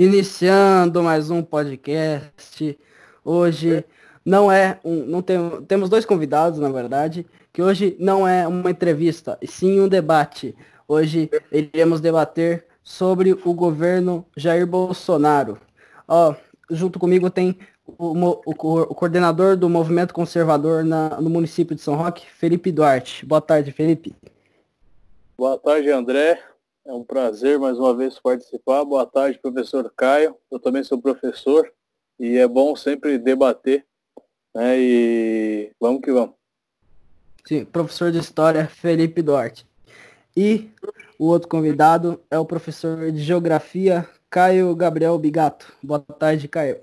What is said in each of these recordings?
Iniciando mais um podcast. Hoje não é um, não tem, temos dois convidados, na verdade, que hoje não é uma entrevista, e sim um debate. Hoje iremos debater sobre o governo Jair Bolsonaro. Ó, junto comigo tem o, o, o coordenador do movimento conservador na, no município de São Roque, Felipe Duarte. Boa tarde, Felipe. Boa tarde, André. É um prazer mais uma vez participar. Boa tarde, professor Caio. Eu também sou professor e é bom sempre debater. Né? E vamos que vamos. Sim, professor de História, Felipe Duarte. E o outro convidado é o professor de Geografia, Caio Gabriel Bigato. Boa tarde, Caio.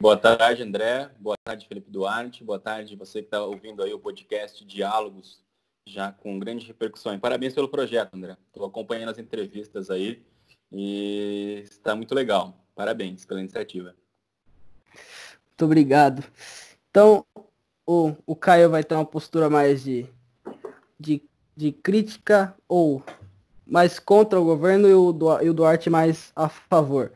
Boa tarde, André. Boa tarde, Felipe Duarte. Boa tarde, você que está ouvindo aí o podcast Diálogos já com grande repercussão. parabéns pelo projeto, André. Estou acompanhando as entrevistas aí e está muito legal. Parabéns pela iniciativa. Muito obrigado. Então, o, o Caio vai ter uma postura mais de, de, de crítica ou mais contra o governo e o, e o Duarte mais a favor.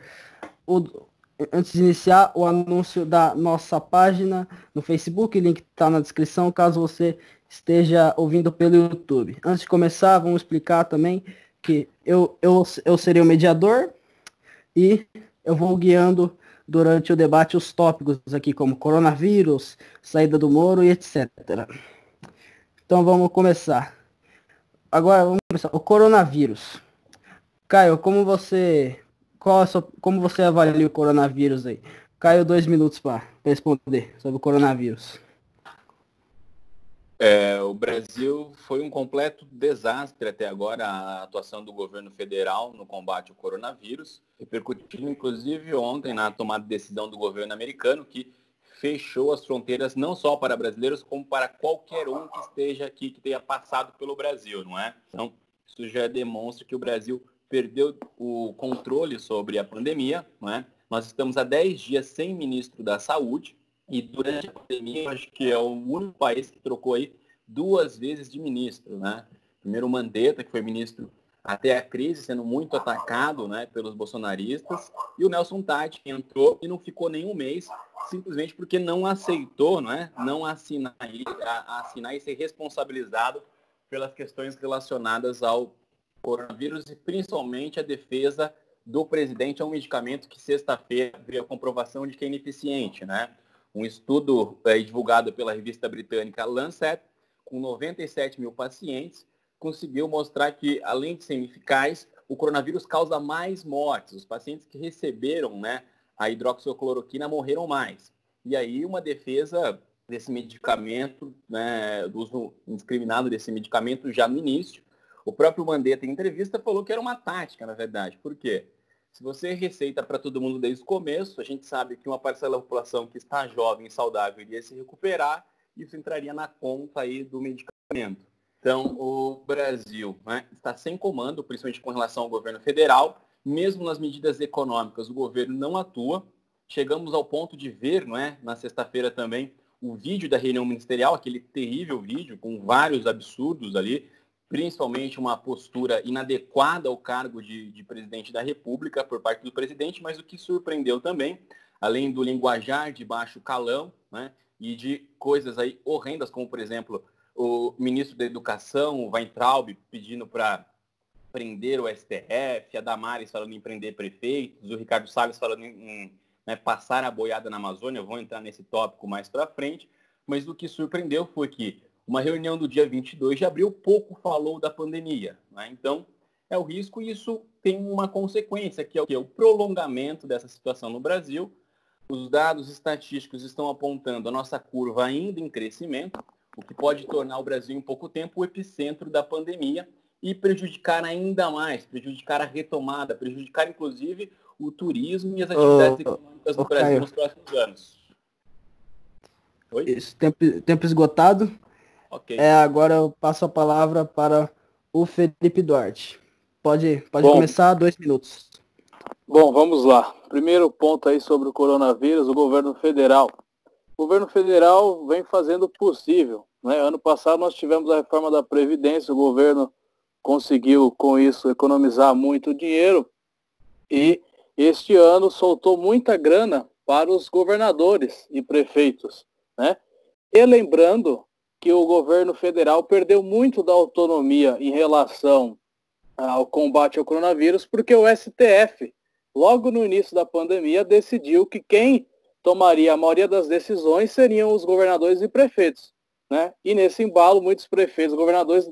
O, antes de iniciar o anúncio da nossa página no Facebook, o link está na descrição, caso você esteja ouvindo pelo YouTube. Antes de começar, vamos explicar também que eu, eu, eu serei o mediador e eu vou guiando durante o debate os tópicos aqui, como coronavírus, saída do Moro e etc. Então vamos começar. Agora vamos começar. O coronavírus. Caio, como você. Qual sua, como você avalia o coronavírus aí? Caio, dois minutos para responder sobre o coronavírus. É, o Brasil foi um completo desastre até agora a atuação do governo federal no combate ao coronavírus, repercutindo inclusive ontem na tomada de decisão do governo americano que fechou as fronteiras não só para brasileiros, como para qualquer um que esteja aqui, que tenha passado pelo Brasil, não é? Então, isso já demonstra que o Brasil perdeu o controle sobre a pandemia, não é? Nós estamos há 10 dias sem ministro da Saúde, e durante a pandemia, eu acho que é o único país que trocou aí duas vezes de ministro, né? Primeiro Mandetta, que foi ministro até a crise, sendo muito atacado né, pelos bolsonaristas, e o Nelson Tati, que entrou e não ficou nem um mês, simplesmente porque não aceitou não, é? não assinar, assinar e ser responsabilizado pelas questões relacionadas ao coronavírus e principalmente a defesa do presidente a um medicamento que sexta-feira veio a comprovação de que é ineficiente, né? Um estudo é, divulgado pela revista britânica Lancet, com 97 mil pacientes, conseguiu mostrar que, além de ser ineficaz, o coronavírus causa mais mortes. Os pacientes que receberam né, a hidroxicloroquina morreram mais. E aí uma defesa desse medicamento, né, do uso indiscriminado desse medicamento já no início. O próprio Mandetta, em entrevista, falou que era uma tática, na verdade. Por quê? Se você receita para todo mundo desde o começo, a gente sabe que uma parcela da população que está jovem e saudável iria se recuperar, isso entraria na conta aí do medicamento. Então, o Brasil né, está sem comando, principalmente com relação ao governo federal. Mesmo nas medidas econômicas, o governo não atua. Chegamos ao ponto de ver, não é, na sexta-feira também, o vídeo da reunião ministerial, aquele terrível vídeo com vários absurdos ali, principalmente uma postura inadequada ao cargo de, de, presidente da República por parte do presidente, mas o que surpreendeu também, além do linguajar de baixo calão, né, e de coisas aí horrendas, como por exemplo o ministro da Educação, o Weintraub, pedindo para prender o STF, a Damares falando em prender prefeitos, o Ricardo Salles falando em, né, passar a boiada na Amazônia, vou entrar nesse tópico mais para frente, mas o que surpreendeu foi que uma reunião do dia 22 de abril pouco falou da pandemia. Né? Então, é o risco e isso tem uma consequência, que é o, que? o prolongamento dessa situação no Brasil. Os dados estatísticos estão apontando a nossa curva ainda em crescimento, o que pode tornar o Brasil em pouco tempo o epicentro da pandemia e prejudicar ainda mais, prejudicar a retomada, prejudicar inclusive o turismo e as atividades oh, econômicas no oh, Brasil Caio. nos próximos anos. Oi? Esse tempo, tempo esgotado. Okay. É, agora eu passo a palavra para o Felipe Duarte. Pode, pode bom, começar, dois minutos. Bom, vamos lá. Primeiro ponto aí sobre o coronavírus, o governo federal. O governo federal vem fazendo o possível. Né? Ano passado nós tivemos a reforma da Previdência, o governo conseguiu com isso economizar muito dinheiro e este ano soltou muita grana para os governadores e prefeitos, né? E lembrando que o governo federal perdeu muito da autonomia em relação ao combate ao coronavírus, porque o STF, logo no início da pandemia, decidiu que quem tomaria a maioria das decisões seriam os governadores e prefeitos. Né? E nesse embalo, muitos prefeitos e governadores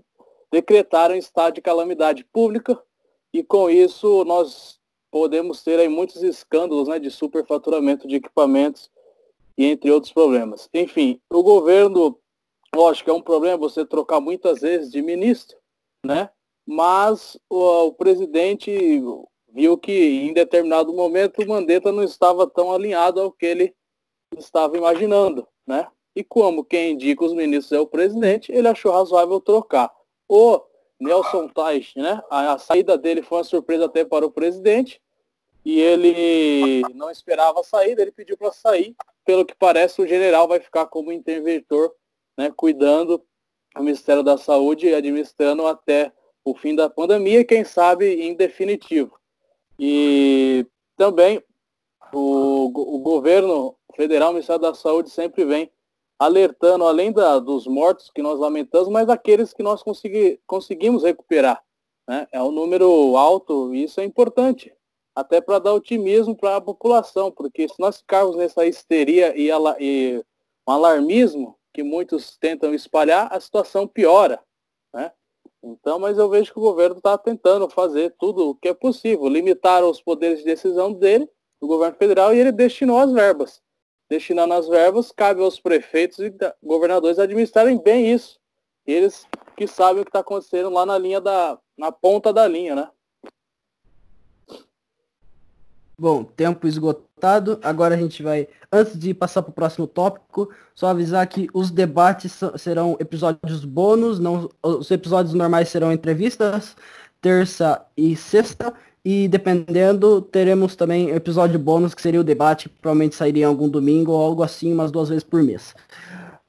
decretaram estado de calamidade pública e com isso nós podemos ter aí muitos escândalos né, de superfaturamento de equipamentos e entre outros problemas. Enfim, o governo, lógico, é um problema você trocar muitas vezes de ministro, né? Mas o, o presidente viu que em determinado momento o Mandetta não estava tão alinhado ao que ele estava imaginando, né? E como quem indica os ministros é o presidente, ele achou razoável trocar. O Nelson Tais, né? A, a saída dele foi uma surpresa até para o presidente e ele não esperava a saída, ele pediu para sair. Pelo que parece, o general vai ficar como interventor, né, cuidando do Ministério da Saúde e administrando até o fim da pandemia, quem sabe em definitivo. E também o, o governo federal, o Ministério da Saúde, sempre vem alertando, além da, dos mortos que nós lamentamos, mas aqueles que nós consegui, conseguimos recuperar. Né? É um número alto e isso é importante, até para dar otimismo para a população, porque se nós ficarmos nessa histeria e, e um alarmismo que muitos tentam espalhar, a situação piora. Né? Então, mas eu vejo que o governo está tentando fazer tudo o que é possível, limitar os poderes de decisão dele, do governo federal, e ele destinou as verbas. Destinando as verbas, cabe aos prefeitos e governadores administrarem bem isso. Eles que sabem o que está acontecendo lá na linha da. na ponta da linha, né? Bom, tempo esgotado. Agora a gente vai, antes de passar para o próximo tópico, só avisar que os debates serão episódios bônus, não, os episódios normais serão entrevistas, terça e sexta. E dependendo, teremos também episódio bônus, que seria o debate, que provavelmente sairia em algum domingo ou algo assim, umas duas vezes por mês.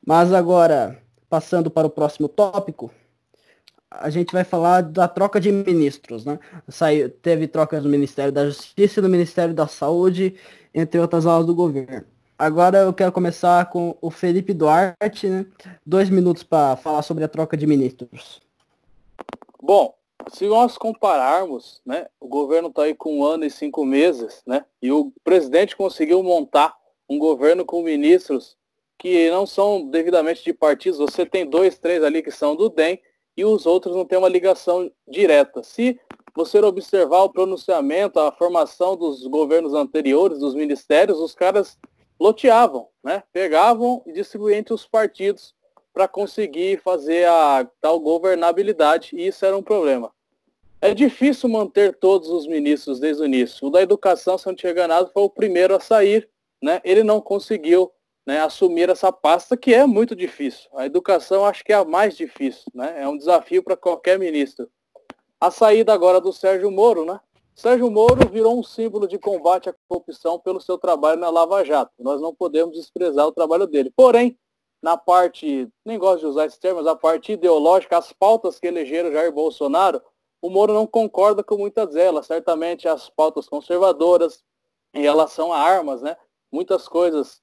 Mas agora, passando para o próximo tópico, a gente vai falar da troca de ministros, né? Saiu, teve troca do Ministério da Justiça e do Ministério da Saúde, entre outras aulas do governo. Agora eu quero começar com o Felipe Duarte, né? Dois minutos para falar sobre a troca de ministros. Bom, se nós compararmos, né, o governo está aí com um ano e cinco meses, né, e o presidente conseguiu montar um governo com ministros que não são devidamente de partidos, você tem dois, três ali que são do DEM e os outros não têm uma ligação direta. Se você observar o pronunciamento, a formação dos governos anteriores, dos ministérios, os caras loteavam, né? Pegavam e distribuíam entre os partidos para conseguir fazer a tal governabilidade, e isso era um problema. É difícil manter todos os ministros desde o início. O da educação, se não tinha enganado, foi o primeiro a sair, né? Ele não conseguiu né, assumir essa pasta que é muito difícil. A educação acho que é a mais difícil, né? É um desafio para qualquer ministro. A saída agora do Sérgio Moro, né? Sérgio Moro virou um símbolo de combate à corrupção pelo seu trabalho na Lava Jato. Nós não podemos desprezar o trabalho dele. Porém, na parte, nem gosto de usar esse termo, mas a parte ideológica, as pautas que elegeram Jair Bolsonaro, o Moro não concorda com muitas delas. Certamente as pautas conservadoras em relação a armas, né? Muitas coisas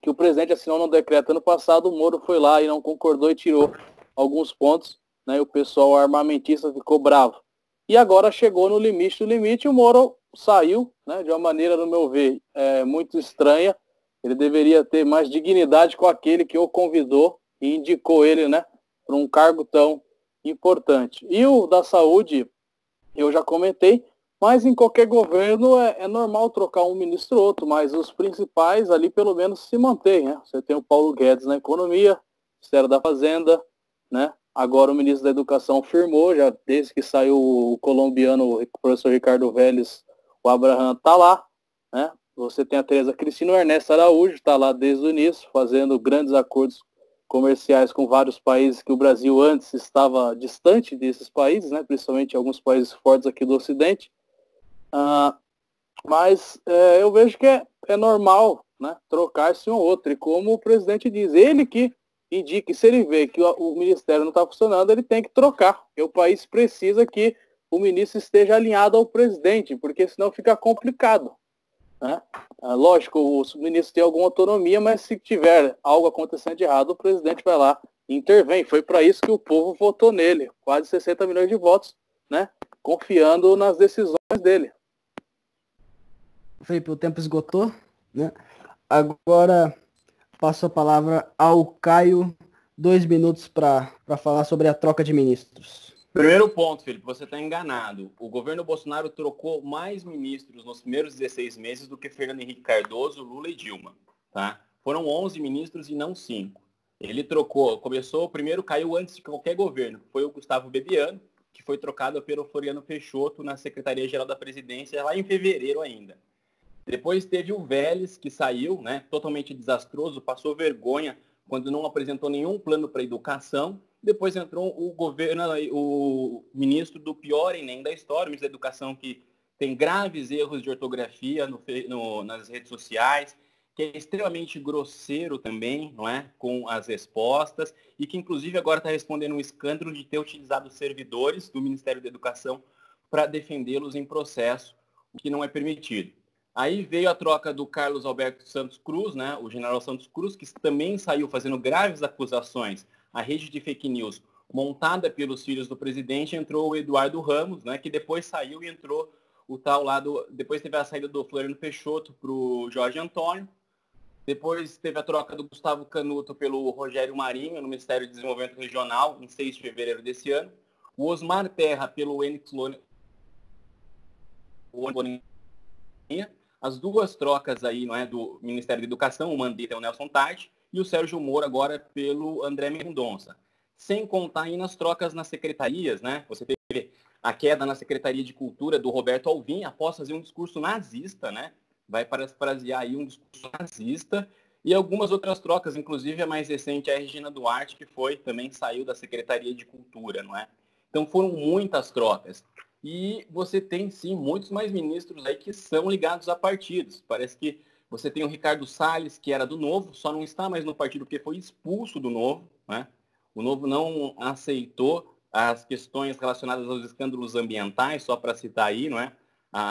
que o presidente assinou no decreto ano passado, o Moro foi lá e não concordou e tirou alguns pontos, né? E o pessoal armamentista ficou bravo. E agora chegou no limite do limite o Moro saiu, né? De uma maneira, no meu ver, é, muito estranha. Ele deveria ter mais dignidade com aquele que o convidou e indicou ele, né? Para um cargo tão importante. E o da saúde, eu já comentei, mas em qualquer governo é, é, normal trocar um ministro ou outro, mas os principais ali pelo menos se mantêm. Né? Você tem o Paulo Guedes na economia, Ministério da Fazenda, né? Agora o ministro da Educação firmou, já desde que saiu o colombiano, o professor Ricardo Vélez, o Abraham está lá, né? Você tem a Tereza Cristina, o Ernesto Araújo está lá desde o início, fazendo grandes acordos comerciais com vários países que o Brasil antes estava distante desses países, né? principalmente alguns países fortes aqui do Ocidente. Ah, mas é, eu vejo que é, é normal né, trocar-se um ou outro. E como o presidente diz, ele que indica, se ele vê que o, o ministério não está funcionando, ele tem que trocar. Porque o país precisa que o ministro esteja alinhado ao presidente, porque senão fica complicado. Né? Ah, lógico, o ministro tem alguma autonomia, mas se tiver algo acontecendo de errado, o presidente vai lá e intervém. Foi para isso que o povo votou nele, quase 60 milhões de votos, né? confiando nas decisões dele. Felipe, o tempo esgotou, né? Agora passo a palavra ao Caio, dois minutos para falar sobre a troca de ministros. Primeiro ponto, Felipe, você está enganado. O governo Bolsonaro trocou mais ministros nos primeiros 16 meses do que Fernando Henrique Cardoso, Lula e Dilma. Tá? Foram 11 ministros e não 5. Ele trocou, começou, primeiro caiu antes de qualquer governo, foi o Gustavo Bebiano, que foi trocado pelo Floriano Peixoto na Secretaria-Geral da Presidência lá em fevereiro ainda. Depois teve o Vélez, que saiu, né, totalmente desastroso, passou vergonha quando não apresentou nenhum plano para educação depois entrou o governo, o ministro do pior Enem da história, o ministro da Educação, que tem graves erros de ortografia no, no, nas redes sociais, que é extremamente grosseiro também, não é, com as respostas, e que inclusive agora está respondendo um escândalo de ter utilizado servidores do Ministério da Educação para defendê-los em processo, o que não é permitido. Aí veio a troca do Carlos Alberto Santos Cruz, né, o general Santos Cruz, que também saiu fazendo graves acusações a rede de fake news montada pelos filhos do presidente, entrou o Eduardo Ramos, né, que depois saiu e entrou o tal lado, depois teve a saída do Floriano Peixoto para o Jorge Antônio, depois teve a troca do Gustavo Canuto pelo Rogério Marinho no Ministério de Desenvolvimento Regional, em 6 de fevereiro desse ano, o Osmar Terra pelo Enix as duas trocas aí, não é, do Ministério da Educação, o Mandetta e o Nelson Tati, e o Sérgio Moro agora pelo André Mendonça. Sem contar aí nas trocas nas secretarias, né? Você teve a queda na Secretaria de Cultura do Roberto Alvim após fazer um discurso nazista, né? Vai parafrasear aí um discurso nazista e algumas outras trocas, inclusive a mais recente, a Regina Duarte, que foi, também saiu da Secretaria de Cultura, não é? Então foram muitas trocas. E você tem sim muitos mais ministros aí que são ligados a partidos. Parece que você tem o Ricardo Salles, que era do Novo, só não está mais no partido porque foi expulso do Novo. Né? O Novo não aceitou as questões relacionadas aos escândalos ambientais, só para citar aí, não é?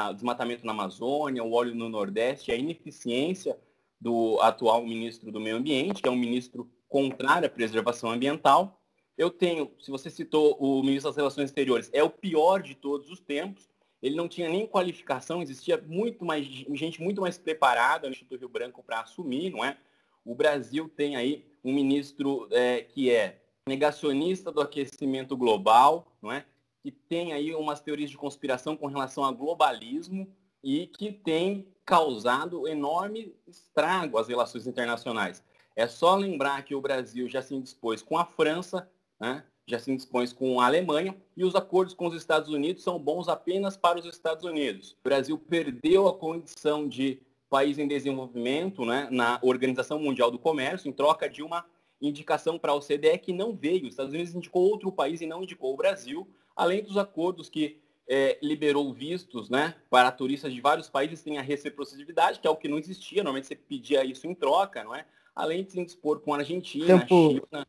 O desmatamento na Amazônia, o óleo no Nordeste, a ineficiência do atual ministro do Meio Ambiente, que é um ministro contrário à preservação ambiental. Eu tenho, se você citou o ministro das Relações Exteriores, é o pior de todos os tempos, ele não tinha nem qualificação, existia muito mais gente muito mais preparada no Instituto Rio Branco para assumir, não é? O Brasil tem aí um ministro é, que é negacionista do aquecimento global, não é? Que tem aí umas teorias de conspiração com relação ao globalismo e que tem causado enorme estrago às relações internacionais. É só lembrar que o Brasil já se indispôs com a França, né? já se dispõe com a Alemanha e os acordos com os Estados Unidos são bons apenas para os Estados Unidos. O Brasil perdeu a condição de país em desenvolvimento né, na Organização Mundial do Comércio em troca de uma indicação para a OCDE que não veio. Os Estados Unidos indicou outro país e não indicou o Brasil, além dos acordos que é, liberou vistos né, para turistas de vários países sem a reciprocidade, que é o que não existia. Normalmente você pedia isso em troca, não é? Além de se indispor com a Argentina, Tempo. China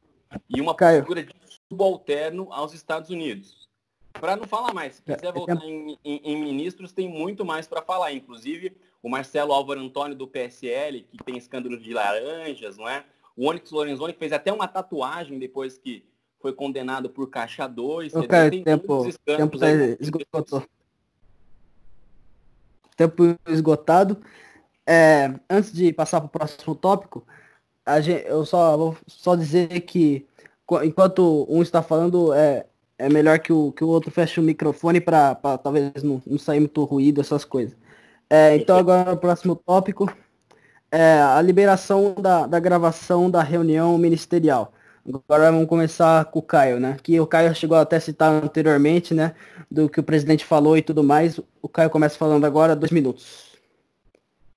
e uma Caio. postura de subalterno aos Estados Unidos. Para não falar mais, se quiser é, é voltar em, em, em ministros, tem muito mais para falar. Inclusive, o Marcelo Álvaro Antônio do PSL, que tem escândalo de laranjas, não é? O Onyx Lorenzoni que fez até uma tatuagem depois que foi condenado por caixa 2. Okay, tem tempo, tempo tá esgotou. Tempo esgotado. É, antes de passar para o próximo tópico, gente, eu só vou só dizer que enquanto um está falando, é, é melhor que o, que o outro feche o microfone para talvez não, não sair muito ruído, essas coisas. É, então agora o próximo tópico é a liberação da, da gravação da reunião ministerial. Agora vamos começar com o Caio, né? Que o Caio chegou até a citar anteriormente, né? Do que o presidente falou e tudo mais. O Caio começa falando agora, dois minutos.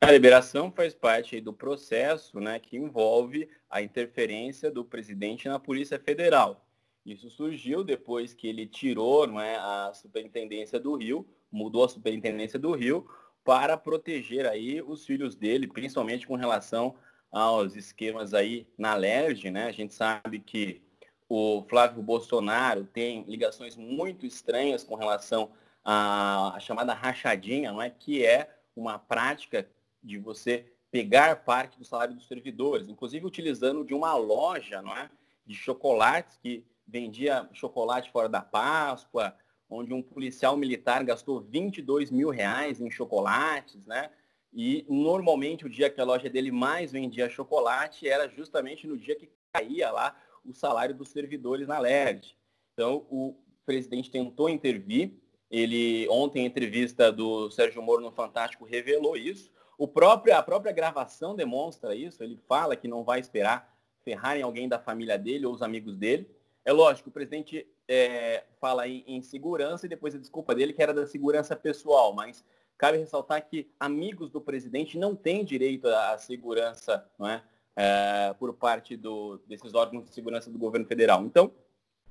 A liberação faz parte do processo né, que envolve a interferência do presidente na Polícia Federal. Isso surgiu depois que ele tirou não é, a superintendência do Rio, mudou a superintendência do Rio para proteger aí os filhos dele, principalmente com relação aos esquemas aí na LERJ, né? A gente sabe que o Flávio Bolsonaro tem ligações muito estranhas com relação a chamada rachadinha, não é? Que é uma prática de você pegar parte do salário dos servidores, inclusive utilizando de uma loja, não é? De chocolates que vendia chocolate fora da Páscoa, onde um policial militar gastou 22 mil reais em chocolates, né? E normalmente o dia que a loja dele mais vendia chocolate era justamente no dia que caía lá o salário dos servidores na LED. Então o presidente tentou intervir. Ele ontem, em entrevista do Sérgio Moro no Fantástico, revelou isso. O próprio, a própria gravação demonstra isso. Ele fala que não vai esperar ferrarem alguém da família dele ou os amigos dele. É lógico, o presidente é, fala em, em, segurança e depois a desculpa dele que era da segurança pessoal, mas cabe ressaltar que amigos do presidente não têm direito à segurança não é? é por parte do, desses órgãos de segurança do governo federal. Então,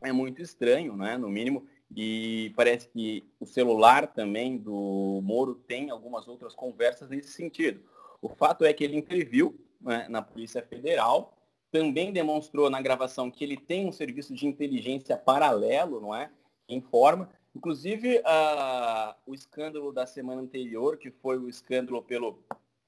é muito estranho, né, no mínimo, e parece que o celular também do Moro tem algumas outras conversas nesse sentido. O fato é que ele interviu né, na Polícia Federal também demonstrou na gravação que ele tem um serviço de inteligência paralelo, não é? Informa. Inclusive, uh, o escândalo da semana anterior, que foi o escândalo pelo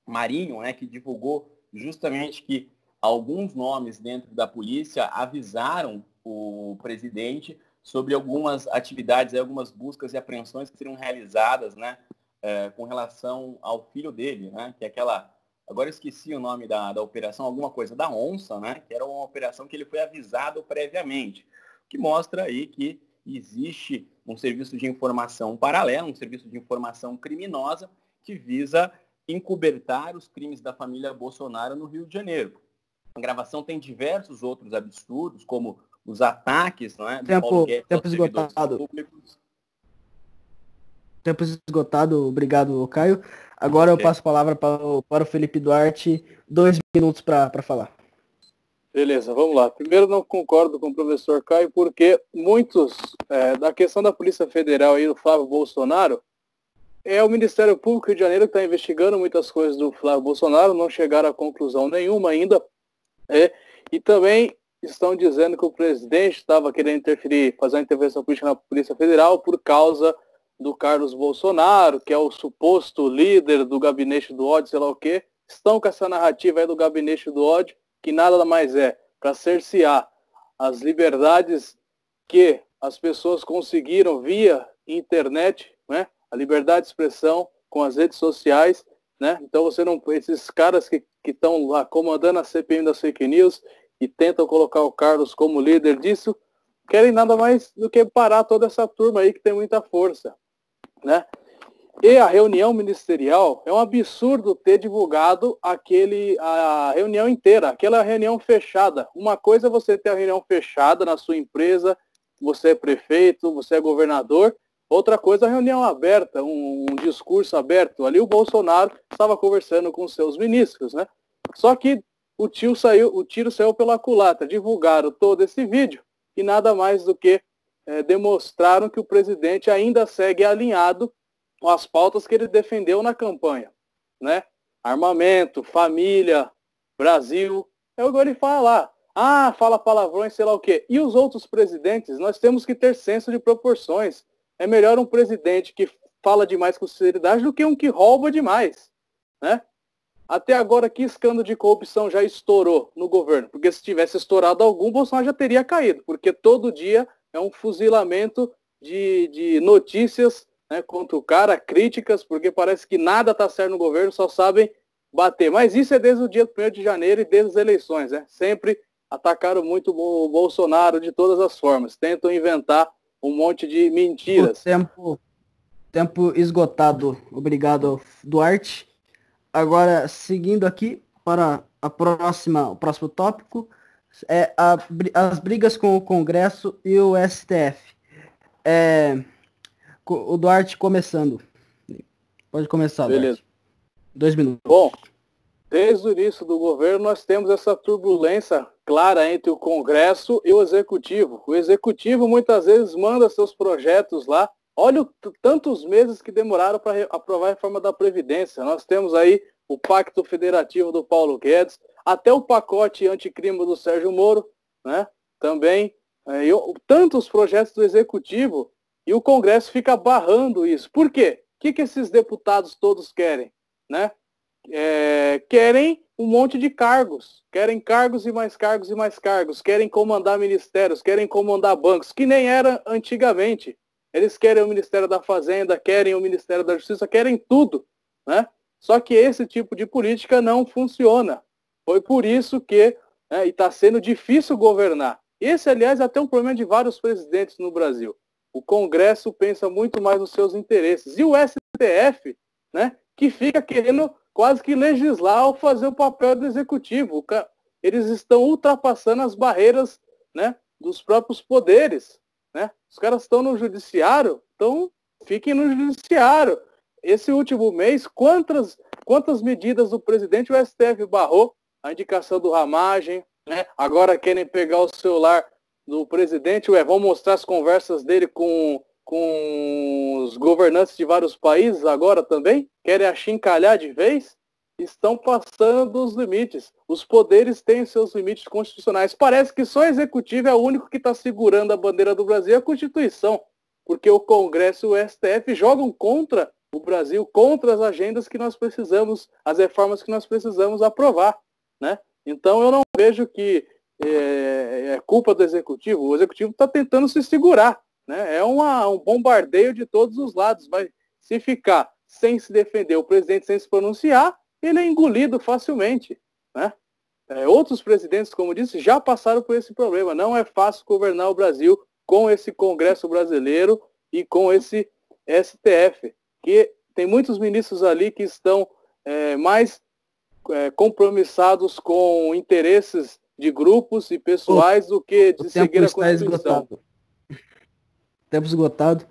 Marinho, né, que divulgou justamente que alguns nomes dentro da polícia avisaram o presidente sobre algumas atividades, algumas buscas e apreensões que seriam realizadas, né, eh, com relação ao filho dele, né, que é aquela Agora esqueci o nome da, da operação, alguma coisa da onça, né? Que era uma operação que ele foi avisado previamente. Que mostra aí que existe um serviço de informação paralelo, um serviço de informação criminosa que visa encobertar os crimes da família Bolsonaro no Rio de Janeiro. A gravação tem diversos outros absurdos, como os ataques, não é? Tempo, tempo esgotado. Públicos. Tempo esgotado, obrigado, Caio. Agora eu passo a palavra para o, para o Felipe Duarte, dois minutos para falar. Beleza, vamos lá. Primeiro, não concordo com o professor Caio, porque muitos, é, da questão da Polícia Federal e do Flávio Bolsonaro, é o Ministério Público Rio de Janeiro que está investigando muitas coisas do Flávio Bolsonaro, não chegaram a conclusão nenhuma ainda. É, e também estão dizendo que o presidente estava querendo interferir, fazer uma intervenção política na Polícia Federal por causa do Carlos Bolsonaro, que é o suposto líder do gabinete do ódio, sei lá o quê, estão com essa narrativa aí do gabinete do ódio, que nada mais é para cercear as liberdades que as pessoas conseguiram via internet, né? A liberdade de expressão com as redes sociais, né? Então você não, esses caras que estão lá comandando a CPM das fake news e tentam colocar o Carlos como líder disso, querem nada mais do que parar toda essa turma aí que tem muita força né? E a reunião ministerial é um absurdo ter divulgado aquele a reunião inteira, aquela reunião fechada. Uma coisa é você ter a reunião fechada na sua empresa, você é prefeito, você é governador. Outra coisa, a reunião aberta, um, um discurso aberto. Ali o Bolsonaro estava conversando com seus ministros, né? Só que o tio saiu, o tiro saiu pela culatra. Divulgaram todo esse vídeo e nada mais do que é, demonstraram que o presidente ainda segue alinhado com as pautas que ele defendeu na campanha. Né? Armamento, família, Brasil. É o que ele fala lá. Ah, fala palavrões, sei lá o quê. E os outros presidentes, nós temos que ter senso de proporções. É melhor um presidente que fala demais com sinceridade do que um que rouba demais. Né? Até agora, que escândalo de corrupção já estourou no governo? Porque se tivesse estourado algum, Bolsonaro já teria caído. Porque todo dia é um fuzilamento de, de notícias né, contra o cara, críticas, porque parece que nada está certo no governo, só sabem bater. Mas isso é desde o dia 1 de janeiro e desde as eleições. Né? Sempre atacaram muito o Bolsonaro de todas as formas. Tentam inventar um monte de mentiras. O tempo, tempo esgotado. Obrigado, Duarte. Agora, seguindo aqui para a próxima, o próximo tópico é, a, as brigas com o Congresso e o STF. É, o Duarte começando. Pode começar, Beleza. Duarte. Dois minutos. Bom, desde o início do governo nós temos essa turbulência clara entre o Congresso e o Executivo. O Executivo muitas vezes manda seus projetos lá. Olha tantos meses que demoraram para aprovar a reforma da Previdência. Nós temos aí o Pacto Federativo do Paulo Guedes, até o pacote anticrime do Sérgio Moro, né? Também, é, eu, tantos projetos do Executivo E o Congresso fica barrando isso. Por quê? O que, que esses deputados todos querem? Né? É, querem um monte de cargos. Querem cargos e mais cargos e mais cargos. Querem comandar ministérios, querem comandar bancos, que nem era antigamente. Eles querem o Ministério da Fazenda, querem o Ministério da Justiça, querem tudo. Né? Só que esse tipo de política não funciona. Foi por isso que né, está sendo difícil governar. Esse, aliás, é até um problema de vários presidentes no Brasil. O Congresso pensa muito mais nos seus interesses. E o STF, né, que fica querendo quase que legislar ao fazer o papel do executivo. Eles estão ultrapassando as barreiras né, dos próprios poderes. Né? Os caras estão no judiciário, então fiquem no judiciário. Esse último mês, quantas, quantas medidas o presidente o STF barrou? A indicação do Ramagem, né? agora querem pegar o celular do presidente, ué, vão mostrar as conversas dele com, com os governantes de vários países agora também? Querem achincalhar de vez? Estão passando dos limites. Os poderes têm seus limites constitucionais. Parece que só o executivo é o único que está segurando a bandeira do Brasil, a Constituição. Porque o Congresso e o STF jogam contra o Brasil, contra as agendas que nós precisamos, as reformas que nós precisamos aprovar. Né? Então eu não vejo que é, é culpa do executivo. O executivo está tentando se segurar. Né? É uma, um bombardeio de todos os lados. Mas se ficar sem se defender, o presidente sem se pronunciar, ele é engolido facilmente. Né? É, outros presidentes, como disse, já passaram por esse problema. Não é fácil governar o Brasil com esse Congresso brasileiro e com esse STF, que tem muitos ministros ali que estão é, mais é, compromissados com interesses de grupos e pessoais do que de seguir a Constituição. Esgotado. Tempo esgotado.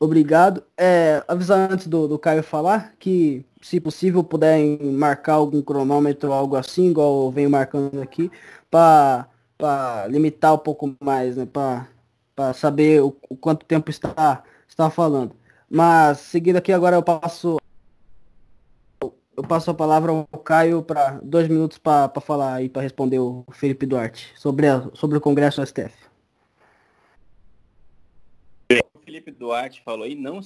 Obrigado. É, avisar antes do, do Caio falar que, se possível, puderem marcar algum cronômetro, algo assim, igual eu venho marcando aqui, para limitar um pouco mais, né? Para saber o, o, quanto tempo está, está falando. Mas, seguindo aqui, agora eu passo eu passo a palavra ao Caio para dois minutos para falar e para responder o Felipe Duarte sobre, a, sobre o Congresso STF. O Felipe Duarte falou aí, não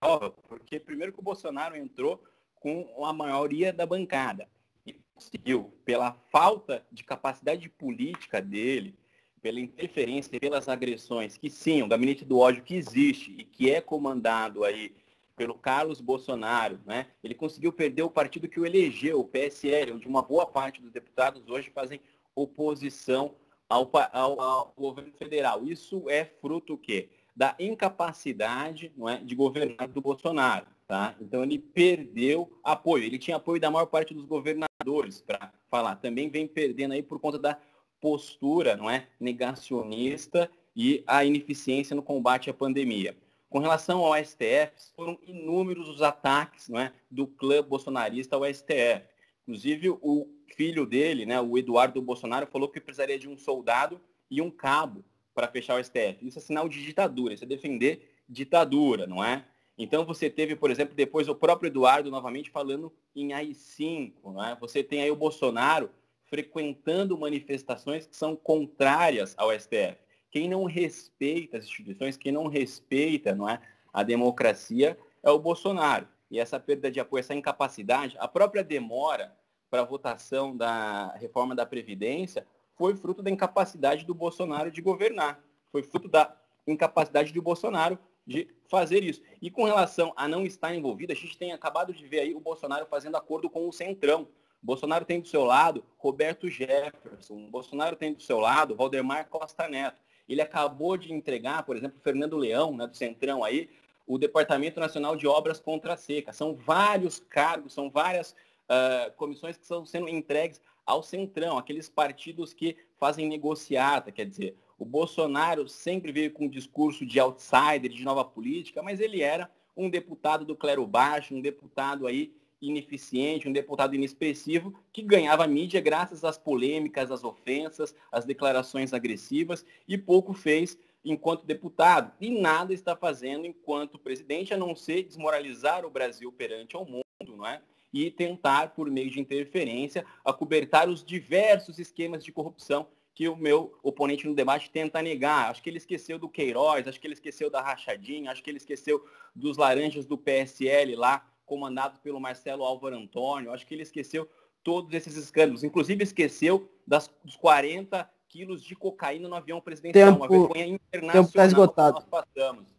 salva, porque primeiro que o Bolsonaro entrou com a maioria da bancada e conseguiu, pela falta de capacidade política dele, pela interferência e pelas agressões, que sim, o gabinete do ódio que existe e que é comandado aí pelo Carlos Bolsonaro, né? Ele conseguiu perder o partido que o elegeu, o PSL, onde uma boa parte dos deputados hoje fazem oposição ao, ao, ao governo federal. Isso é fruto o quê? Da incapacidade não é, de governar do Bolsonaro. Tá? Então ele perdeu apoio. Ele tinha apoio da maior parte dos governadores para falar. Também vem perdendo aí por conta da postura não é, negacionista e a ineficiência no combate à pandemia. Com relação ao STF, foram inúmeros os ataques não é, do clã bolsonarista ao STF. Inclusive, o filho dele, né, o Eduardo Bolsonaro, falou que precisaria de um soldado e um cabo para fechar o STF. Isso é sinal de ditadura, isso é defender ditadura, não é? Então você teve, por exemplo, depois o próprio Eduardo novamente falando em AI-5, não é? Você tem aí o Bolsonaro frequentando manifestações que são contrárias ao STF. Quem não respeita as instituições, quem não respeita não é, a democracia é o Bolsonaro. E essa perda de apoio, essa incapacidade, a própria demora para a votação da reforma da Previdência foi fruto da incapacidade do Bolsonaro de governar. Foi fruto da incapacidade do Bolsonaro de fazer isso. E com relação a não estar envolvido, a gente tem acabado de ver aí o Bolsonaro fazendo acordo com o Centrão. Bolsonaro tem do seu lado Roberto Jefferson, Bolsonaro tem do seu lado Valdemar Costa Neto. Ele acabou de entregar, por exemplo, Fernando Leão, né, do Centrão aí, o Departamento Nacional de Obras contra a Seca. São vários cargos, são várias uh, comissões que estão sendo entregues ao Centrão, aqueles partidos que fazem negociata, quer dizer, o Bolsonaro sempre veio com um discurso de outsider, de nova política, mas ele era um deputado do clero baixo, um deputado aí ineficiente, um deputado inexpressivo, que ganhava mídia graças às polêmicas, às ofensas, às declarações agressivas, e pouco fez enquanto deputado. E nada está fazendo enquanto presidente, a não ser desmoralizar o Brasil perante ao mundo, não é? E tentar, por meio de interferência, acobertar os diversos esquemas de corrupção que o meu oponente no debate tenta negar. Acho que ele esqueceu do Queiroz, acho que ele esqueceu da Rachadinha, acho que ele esqueceu dos laranjas do PSL lá, comandado pelo Marcelo Álvaro Antônio, acho que ele esqueceu todos esses escândalos, inclusive esqueceu das, dos 40 quilos de cocaína no avião presidencial, tempo, uma vergonha internacional tempo tá esgotado. que nós passamos.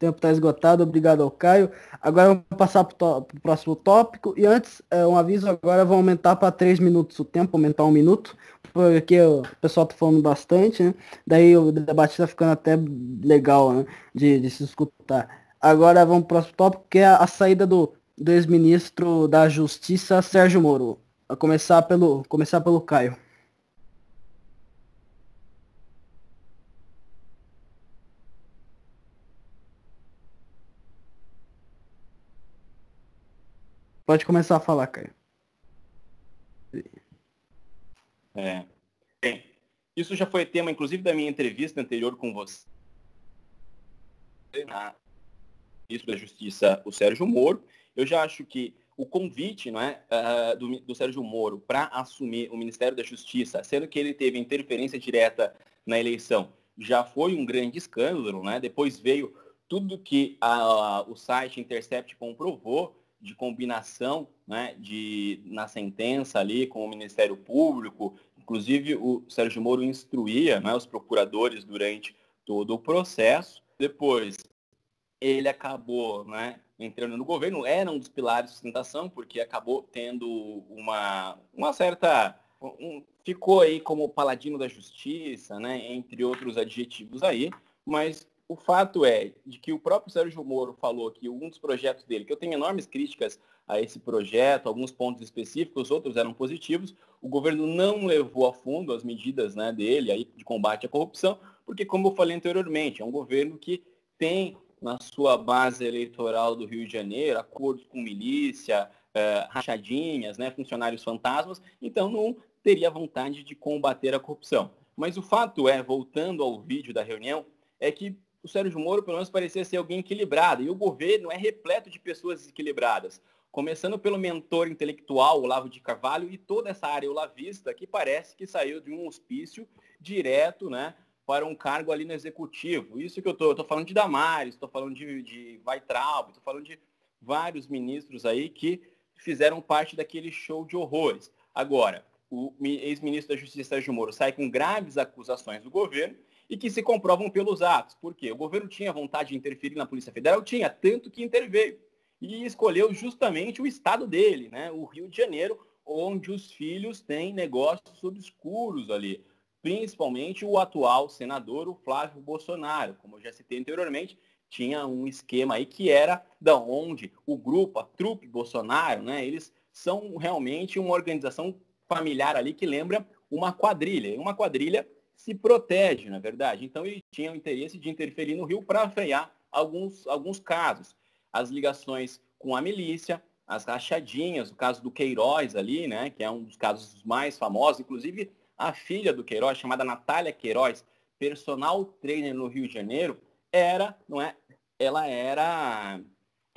Tempo está esgotado, obrigado ao Caio. Agora vamos passar para o próximo tópico. E antes, é, um aviso agora, vou aumentar para 3 minutos o tempo, aumentar um minuto, porque o pessoal está falando bastante, né? Daí o debate está ficando até legal, né? De, de se escutar. Agora vamos para o próximo tópico, que é a, a saída do, do ex-ministro da Justiça, Sérgio Moro. A começar pelo, começar pelo Caio. Pode começar a falar, Caio. É. Bem, isso já foi tema, inclusive, da minha entrevista anterior com você. Na ministro da Justiça, o Sérgio Moro. Eu já acho que o convite não é, uh, do, do Sérgio Moro para assumir o Ministério da Justiça, sendo que ele teve interferência direta na eleição, já foi um grande escândalo. Né? Depois veio tudo que a, o site Intercept comprovou de combinação né, de, na sentença ali com o Ministério Público. Inclusive, o Sérgio Moro instruía né, os procuradores durante todo o processo. Depois, ele acabou né, entrando no governo, era um dos pilares de sustentação, porque acabou tendo uma, uma certa. Um, ficou aí como paladino da justiça, né, entre outros adjetivos aí, mas o fato é de que o próprio Sérgio Moro falou que um dos projetos dele, que eu tenho enormes críticas a esse projeto, alguns pontos específicos, outros eram positivos, o governo não levou a fundo as medidas né, dele aí de combate à corrupção, porque, como eu falei anteriormente, é um governo que tem na sua base eleitoral do Rio de Janeiro acordos com milícia, eh, rachadinhas, né, funcionários fantasmas, então não teria vontade de combater a corrupção. Mas o fato é, voltando ao vídeo da reunião, é que o Sérgio Moro, pelo menos, parecia ser alguém equilibrado. E o governo é repleto de pessoas desequilibradas. Começando pelo mentor intelectual, Olavo de Carvalho, e toda essa área olavista que parece que saiu de um hospício direto né, para um cargo ali no executivo. Isso que eu estou falando de Damares, estou falando de, de Weitraub, estou falando de vários ministros aí que fizeram parte daquele show de horrores. Agora, o ex-ministro da Justiça Sérgio Moro sai com graves acusações do governo e que se comprovam pelos atos. Por quê? O governo tinha vontade de interferir na Polícia Federal? Tinha, tanto que interveio. E escolheu justamente o estado dele, né? o Rio de Janeiro, onde os filhos têm negócios obscuros ali. Principalmente o atual senador, o Flávio Bolsonaro. Como eu já citei anteriormente, tinha um esquema aí que era da onde o grupo, a trupe Bolsonaro, né? Eles são realmente uma organização familiar ali que lembra uma quadrilha. Uma quadrilha se protege, na verdade. Então ele tinha o interesse de interferir no Rio para frear alguns, alguns casos. As ligações com a milícia, as rachadinhas, o caso do Queiroz ali, né, que é um dos casos mais famosos, inclusive a filha do Queiroz, chamada Natália Queiroz, personal trainer no Rio de Janeiro, era, não é, ela era,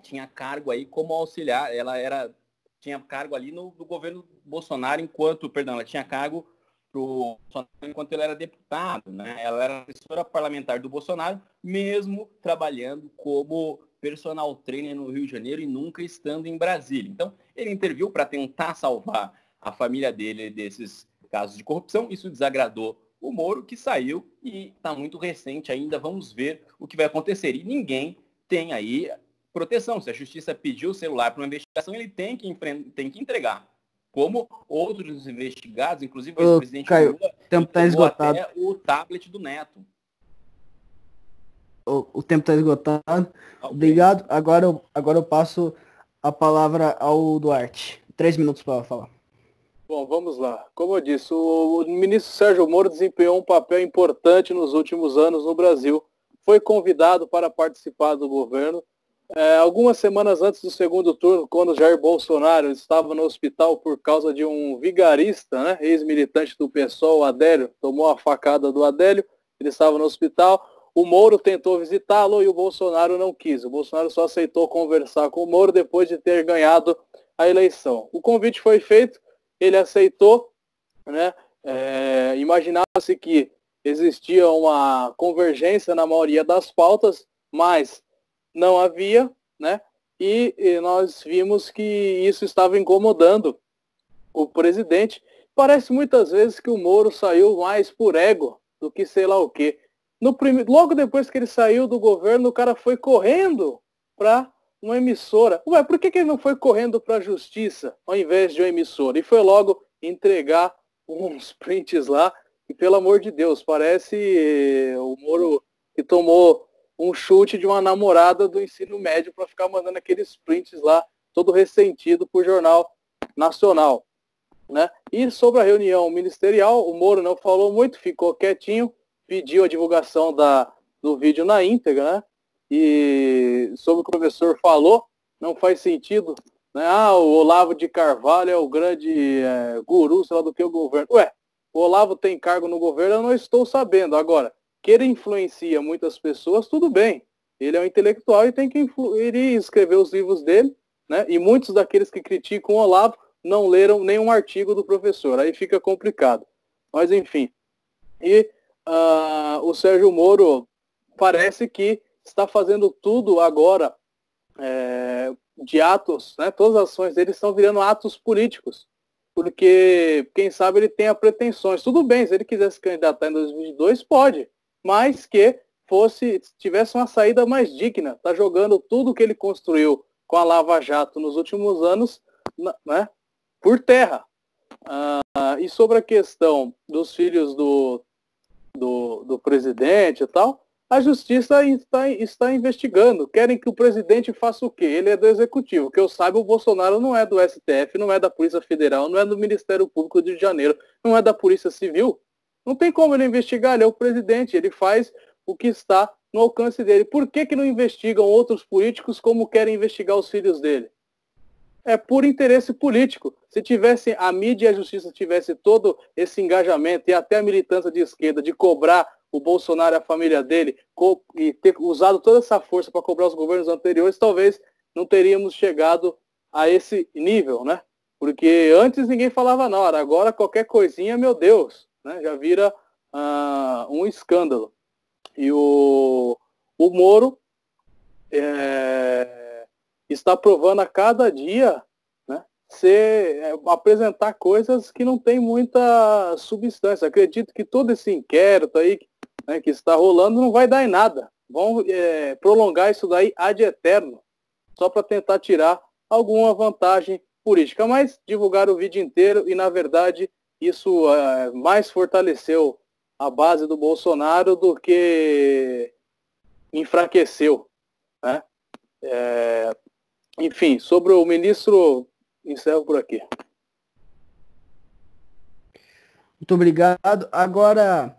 tinha cargo aí como auxiliar, ela era, tinha cargo ali no, no governo Bolsonaro, enquanto, perdão, ela tinha cargo para o Bolsonaro enquanto ele era deputado. Né? Ela era assessora parlamentar do Bolsonaro, mesmo trabalhando como personal trainer no Rio de Janeiro e nunca estando em Brasília. Então, ele interviu para tentar salvar a família dele desses casos de corrupção. Isso desagradou o Moro, que saiu e está muito recente ainda. Vamos ver o que vai acontecer. E ninguém tem aí proteção. Se a justiça pediu o celular para uma investigação, ele tem que, tem que entregar como outros investigados, inclusive o presidente Caio, Lula, tempo tá esgotado. até o tablet do Neto. O, o tempo está esgotado. Okay. Obrigado. Agora eu, agora eu passo a palavra ao Duarte. Três minutos para falar. Bom, vamos lá. Como eu disse, o, o ministro Sérgio Moro desempenhou um papel importante nos últimos anos no Brasil. Foi convidado para participar do governo é, algumas semanas antes do segundo turno, quando Jair Bolsonaro estava no hospital por causa de um vigarista, né, ex-militante do PSOL, Adélio, tomou a facada do Adélio, ele estava no hospital, o Moro tentou visitá-lo e o Bolsonaro não quis. O Bolsonaro só aceitou conversar com o Moro depois de ter ganhado a eleição. O convite foi feito, ele aceitou, né? é, imaginava-se que existia uma convergência na maioria das pautas, mas não havia, né? E, e nós vimos que isso estava incomodando o presidente. Parece muitas vezes que o Moro saiu mais por ego do que sei lá o quê. No prime... Logo depois que ele saiu do governo, o cara foi correndo para uma emissora. Ué, por que, que ele não foi correndo para a justiça ao invés de uma emissora? E foi logo entregar uns prints lá. E pelo amor de Deus, parece eh, o Moro que tomou um chute de uma namorada do ensino médio para ficar mandando aqueles prints lá, todo ressentido por jornal nacional. Né? E sobre a reunião ministerial, o Moro não falou muito, ficou quietinho, pediu a divulgação da, do vídeo na íntegra, né? E sobre o que o professor falou, não faz sentido. Né? Ah, o Olavo de Carvalho é o grande é, guru, sei lá do que o governo. Ué, o Olavo tem cargo no governo, eu não estou sabendo. Agora, que ele influencia muitas pessoas, tudo bem. Ele é um intelectual e tem que ele escrever os livros dele, né? E muitos daqueles que criticam o Olavo não leram nenhum artigo do professor. Aí fica complicado. Mas enfim. E uh, o Sérgio Moro parece que está fazendo tudo agora é, de atos, né? Todas as ações dele estão virando atos políticos. Porque, quem sabe, ele tenha pretensões. Tudo bem, se ele quiser se candidatar em 2022, pode mas que fosse tivesse uma saída mais digna. Está jogando tudo que ele construiu com a Lava Jato nos últimos anos né, por terra. Ah, e sobre a questão dos filhos do, do, do presidente e tal, a justiça está, está investigando. Querem que o presidente faça o quê? Ele é do executivo. Que eu saiba, o Bolsonaro não é do STF, não é da Polícia Federal, não é do Ministério Público do Rio de Janeiro, não é da Polícia Civil. Não tem como ele investigar, ele é o presidente, ele faz o que está no alcance dele. Por que, que não investigam outros políticos como querem investigar os filhos dele? É por interesse político. Se tivesse a mídia e a justiça tivesse todo esse engajamento e até a militância de esquerda de cobrar o Bolsonaro e a família dele e ter usado toda essa força para cobrar os governos anteriores, talvez não teríamos chegado a esse nível, né? Porque antes ninguém falava nada, agora qualquer coisinha, meu Deus, né, já vira uh, um escândalo. E o, o Moro é, está provando a cada dia né, ser, é, apresentar coisas que não tem muita substância. Acredito que todo esse inquérito aí né, que está rolando não vai dar em nada. Vão é, prolongar isso daí ad eterno, só para tentar tirar alguma vantagem política. Mas divulgar o vídeo inteiro e, na verdade, isso é, mais fortaleceu a base do Bolsonaro do que enfraqueceu. Né? É, enfim, sobre o ministro, encerro por aqui. Muito obrigado. Agora,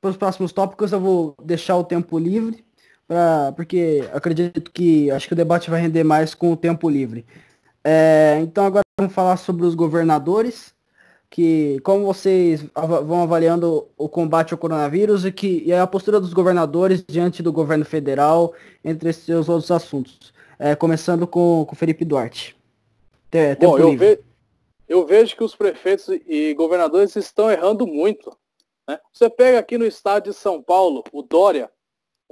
para os próximos tópicos, eu vou deixar o tempo livre, pra, porque acredito que acho que o debate vai render mais com o tempo livre. É, então, agora vamos falar sobre os governadores que como vocês vão avaliando o combate ao coronavírus e que e a postura dos governadores diante do governo federal, entre esses outros assuntos. É, começando com, com Felipe Duarte. Bom, eu, ve eu, vejo que os prefeitos e governadores estão errando muito. Né? Você pega aqui no estado de São Paulo, o Dória,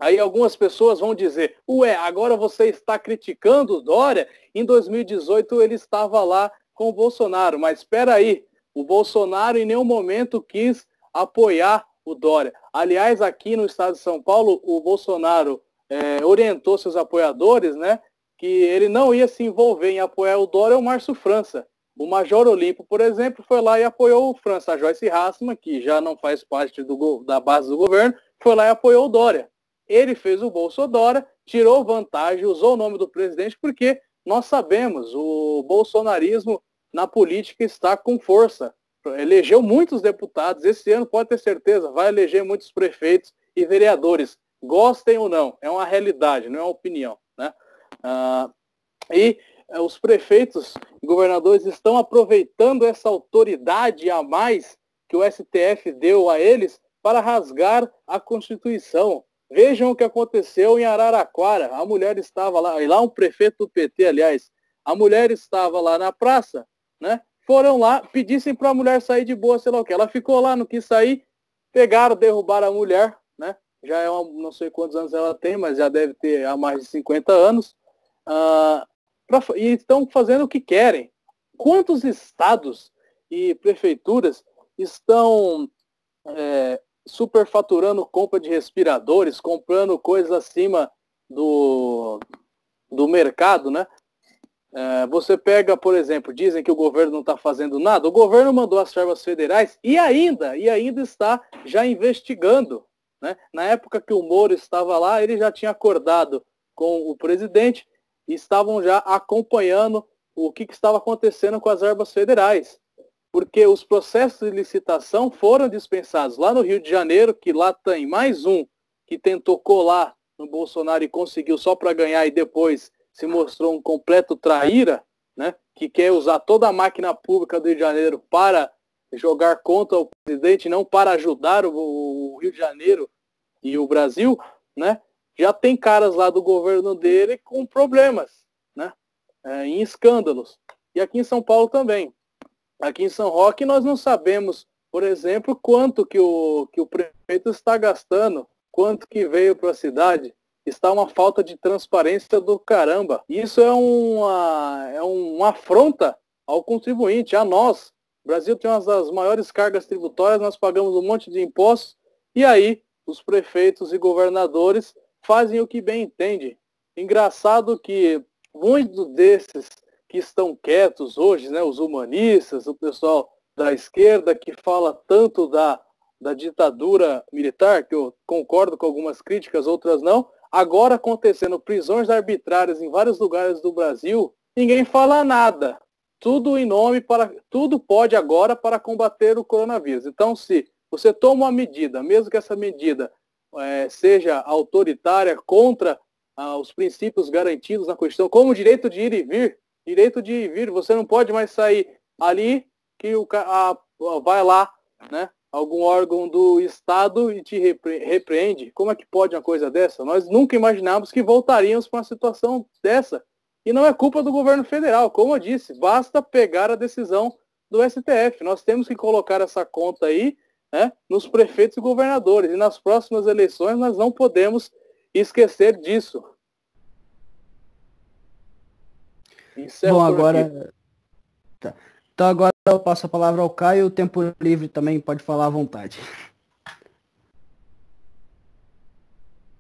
aí algumas pessoas vão dizer, ué, agora você está criticando o Dória? Em 2018 ele estava lá com o Bolsonaro, mas espera aí, o Bolsonaro em nenhum momento quis apoiar o Dória. Aliás, aqui no estado de São Paulo, o Bolsonaro é, orientou seus apoiadores, né, que ele não ia se envolver em apoiar o Dória ou o Márcio França. O Major Olimpo, por exemplo, foi lá e apoiou o França. A Joyce Hassman, que já não faz parte do, da base do governo, foi lá e apoiou o Dória. Ele fez o Bolsonaro, tirou vantagem, usou o nome do presidente, porque nós sabemos, o bolsonarismo na política está com força. Elegeu muitos deputados, esse ano pode ter certeza, vai eleger muitos prefeitos e vereadores. Gostem ou não, é uma realidade, não é uma opinião. Né? Ah, e eh, os prefeitos e governadores estão aproveitando essa autoridade a mais que o STF deu a eles para rasgar a Constituição. Vejam o que aconteceu em Araraquara. A mulher estava lá, e lá um prefeito do PT, aliás, a mulher estava lá na praça né? foram lá, pedissem para a mulher sair de boa, sei lá o que. Ela ficou lá, não quis sair, pegaram, derrubaram a mulher, né? Já é uma, não sei quantos anos ela tem, mas já deve ter há mais de 50 anos. Ah, pra, e estão fazendo o que querem. Quantos estados e prefeituras estão é, superfaturando compra de respiradores, comprando coisas acima do, do mercado, né? É, você pega, por exemplo, dizem que o governo não está fazendo nada. O governo mandou as verbas federais e ainda, e ainda está já investigando. Né? Na época que o Moro estava lá, ele já tinha acordado com o presidente e estavam já acompanhando o que, que estava acontecendo com as verbas federais. Porque os processos de licitação foram dispensados. Lá no Rio de Janeiro, que lá tem mais um que tentou colar no Bolsonaro e conseguiu só para ganhar e depois se mostrou um completo traíra, né, que quer usar toda a máquina pública do Rio de Janeiro para jogar contra o presidente, não para ajudar o, Rio de Janeiro e o Brasil, né, já tem caras lá do governo dele com problemas, né, é, em escândalos. E aqui em São Paulo também. Aqui em São Roque nós não sabemos, por exemplo, quanto que o, que o prefeito está gastando, quanto que veio para a cidade, está uma falta de transparência do caramba. Isso é uma, é uma afronta ao contribuinte, a nós. O Brasil tem uma das maiores cargas tributárias, nós pagamos um monte de impostos, e aí os prefeitos e governadores fazem o que bem entendem. Engraçado que muitos desses que estão quietos hoje, né, os humanistas, o pessoal da esquerda que fala tanto da, da ditadura militar, que eu concordo com algumas críticas, outras não, Agora acontecendo prisões arbitrárias em vários lugares do Brasil, ninguém fala nada. Tudo em nome para. Tudo pode agora para combater o coronavírus. Então, se você toma uma medida, mesmo que essa medida é, seja autoritária contra ah, os princípios garantidos na Constituição, como o direito de ir e vir, direito de ir e vir, você não pode mais sair ali que o a, vai lá, né? Algum órgão do Estado e te repre repreende. Como é que pode uma coisa dessa? Nós nunca imaginávamos que voltaríamos para uma situação dessa. E não é culpa do governo federal, como eu disse, basta pegar a decisão do STF. Nós temos que colocar essa conta aí né, nos prefeitos e governadores. E nas próximas eleições nós não podemos esquecer disso. Bom, agora. Tá. Então agora eu passo a palavra ao Caio, tempo livre também pode falar à vontade.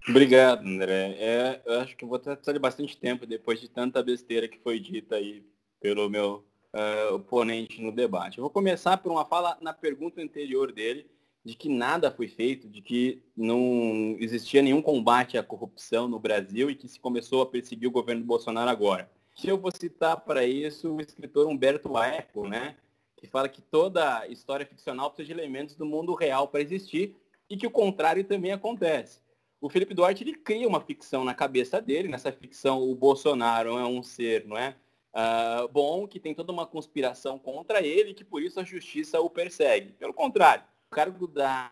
Obrigado, André. É, eu acho que vou de bastante tempo depois de tanta besteira que foi dita aí pelo meu uh, oponente no debate. Eu vou começar por uma fala na pergunta anterior dele, de que nada foi feito, de que não existia nenhum combate à corrupção no Brasil e que se começou a perseguir o governo Bolsonaro agora. Que eu vou citar para isso o escritor Humberto Eco, né? Que fala que toda história ficcional precisa de elementos do mundo real para existir e que o contrário também acontece. O Felipe Duarte ele cria uma ficção na cabeça dele, nessa ficção o Bolsonaro é um ser, não é? Uh, bom, que tem toda uma conspiração contra ele e que por isso a justiça o persegue. Pelo contrário, o cargo da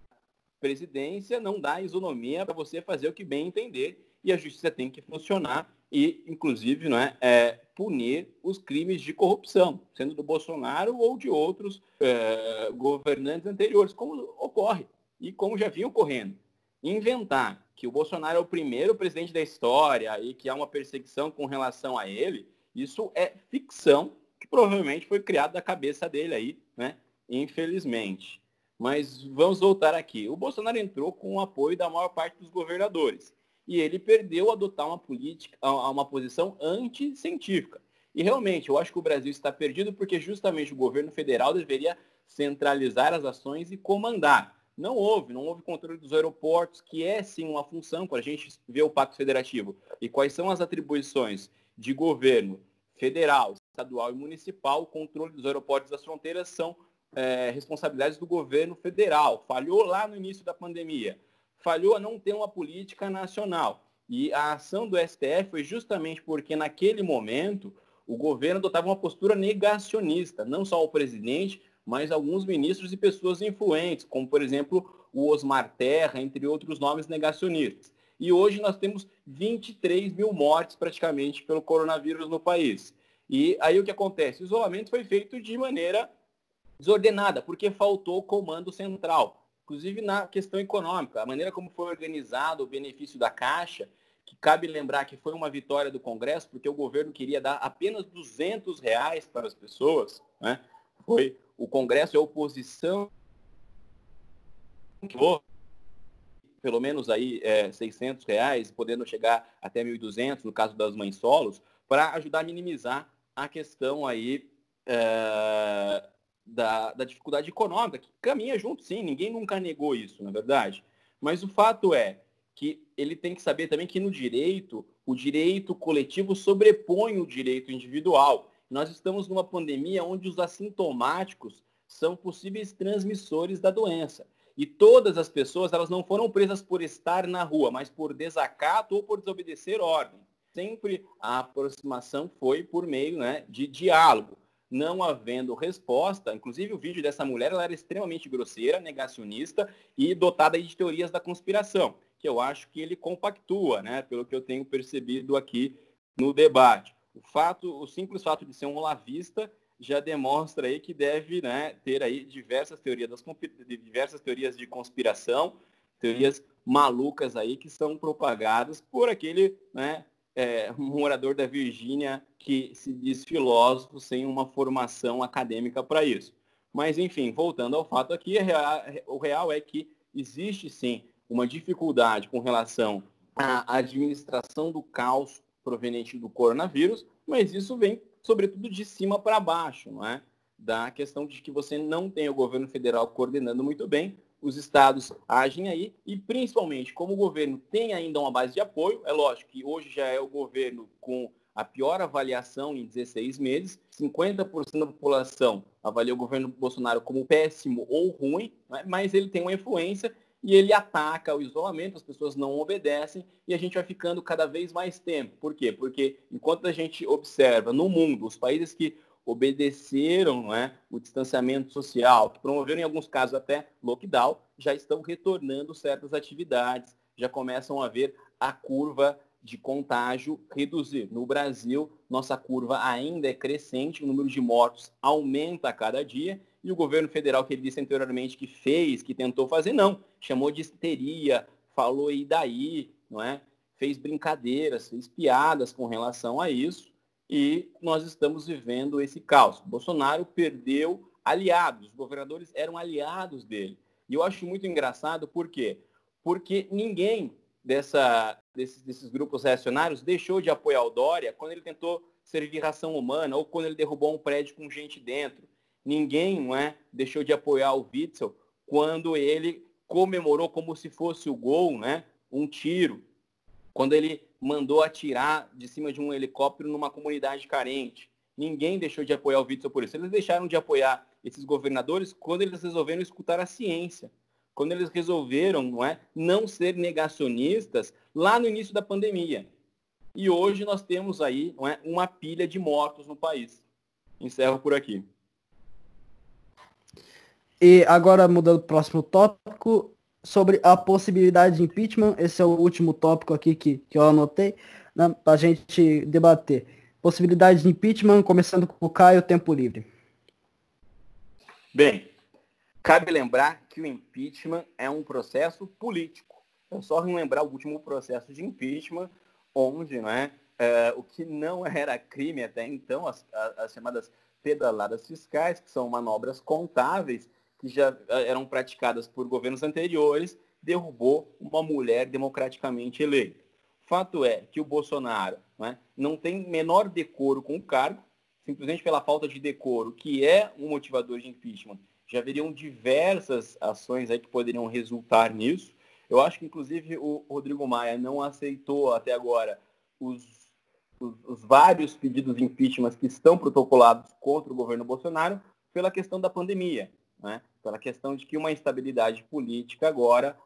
presidência não dá isonomia para você fazer o que bem entender e a justiça tem que funcionar e, inclusive, não é, é, punir os crimes de corrupção, sendo do Bolsonaro ou de outros é, governantes anteriores, como ocorre e como já vinha ocorrendo. Inventar que o Bolsonaro é o primeiro presidente da história e que há uma perseguição com relação a ele, isso é ficção que provavelmente foi criada da cabeça dele aí, né? Infelizmente. Mas vamos voltar aqui. O Bolsonaro entrou com o apoio da maior parte dos governadores e ele perdeu adotar uma política, uma posição anticientífica. E realmente, eu acho que o Brasil está perdido porque justamente o governo federal deveria centralizar as ações e comandar. Não houve, não houve controle dos aeroportos, que é sim uma função para a gente ver o Pacto Federativo. E quais são as atribuições de governo federal, estadual e municipal? O controle dos aeroportos das fronteiras são é, responsabilidades do governo federal. Falhou lá no início da pandemia falhou a não ter uma política nacional. E a ação do STF foi justamente porque, naquele momento, o governo adotava uma postura negacionista, não só o presidente, mas alguns ministros e pessoas influentes, como, por exemplo, o Osmar Terra, entre outros nomes negacionistas. E hoje nós temos 23 mil mortes praticamente pelo coronavírus no país. E aí o que acontece? O isolamento foi feito de maneira desordenada, porque faltou comando central. Inclusive na questão econômica, a maneira como foi organizado o benefício da Caixa, que cabe lembrar que foi uma vitória do Congresso, porque o governo queria dar apenas 200 reais para as pessoas, né? Foi o Congresso e a oposição pelo menos aí é, 600 reais, podendo chegar até 1.200 no caso das mães solos, para ajudar a minimizar a questão aí é, da, da dificuldade econômica, que caminha junto, sim, ninguém nunca negou isso, na verdade. Mas o fato é que ele tem que saber também que no direito, o direito coletivo sobrepõe o direito individual. Nós estamos numa pandemia onde os assintomáticos são possíveis transmissores da doença. E todas as pessoas, elas não foram presas por estar na rua, mas por desacato ou por desobedecer ordem. Sempre a aproximação foi por meio né, de diálogo. Não havendo resposta, inclusive o vídeo dessa mulher ela era extremamente grosseira, negacionista e dotada de teorias da conspiração, que eu acho que ele compactua, né, pelo que eu tenho percebido aqui no debate. O fato, o simples fato de ser um olavista já demonstra aí que deve né, ter aí diversas teorias, das, diversas teorias de conspiração, teorias malucas aí que são propagadas por aquele né, é, morador da Virgínia que se diz filósofo sem uma formação acadêmica para isso. Mas, enfim, voltando ao fato aqui, o real é que existe sim uma dificuldade com relação à administração do caos proveniente do coronavírus, mas isso vem sobretudo de cima para baixo, não é? Da questão de que você não tem o governo federal coordenando muito bem, os estados agem aí e principalmente como o governo tem ainda uma base de apoio, é lógico que hoje já é o governo com a pior avaliação em 16 meses, 50% da população avalia o governo Bolsonaro como péssimo ou ruim, né? mas ele tem uma influência e ele ataca o isolamento, as pessoas não obedecem e a gente vai ficando cada vez mais tempo. Por quê? Porque enquanto a gente observa no mundo os países que obedeceram não é, o distanciamento social, que promoveram em alguns casos até lockdown, já estão retornando certas atividades, já começam a ver a curva de contágio reduzir. No Brasil, nossa curva ainda é crescente, o número de mortos aumenta a cada dia e o governo federal, que ele disse anteriormente que fez, que tentou fazer, não. Chamou de histeria, falou e daí, não é? Fez brincadeiras, fez piadas com relação a isso. E nós estamos vivendo esse caos. Bolsonaro perdeu aliados, os governadores eram aliados dele. E eu acho muito engraçado, por quê? Porque ninguém dessa, desses, desses grupos reacionários deixou de apoiar o Dória quando ele tentou servir ração humana ou quando ele derrubou um prédio com gente dentro Ninguém não é, deixou de apoiar o Witzel quando ele comemorou como se fosse o gol, né, um tiro, quando ele mandou atirar de cima de um helicóptero numa comunidade carente. Ninguém deixou de apoiar o Witzel por isso. Eles deixaram de apoiar esses governadores quando eles resolveram escutar a ciência, quando eles resolveram não, é, não ser negacionistas lá no início da pandemia. E hoje nós temos aí é, uma pilha de mortos no país. Encerro por aqui. E agora mudando para o próximo tópico, sobre a possibilidade de impeachment. Esse é o último tópico aqui que, que eu anotei, né, para a gente debater. Possibilidade de impeachment, começando com o Caio, tempo livre. Bem, cabe lembrar que o impeachment é um processo político. É só lembrar o último processo de impeachment, onde não é, é, o que não era crime até então, as, as chamadas pedaladas fiscais, que são manobras contáveis, que já eh, eram praticadas por governos anteriores, derrubou uma mulher democraticamente eleita. Fato é que o Bolsonaro né, não tem menor decoro com o cargo, simplesmente pela falta de decoro, que é um motivador de impeachment. Já haveriam diversas ações aí que poderiam resultar nisso. Eu acho que, inclusive, o Rodrigo Maia não aceitou até agora os, os, os vários pedidos de impeachment que estão protocolados contra o governo Bolsonaro pela questão da pandemia né? pela questão de que uma instabilidade política agora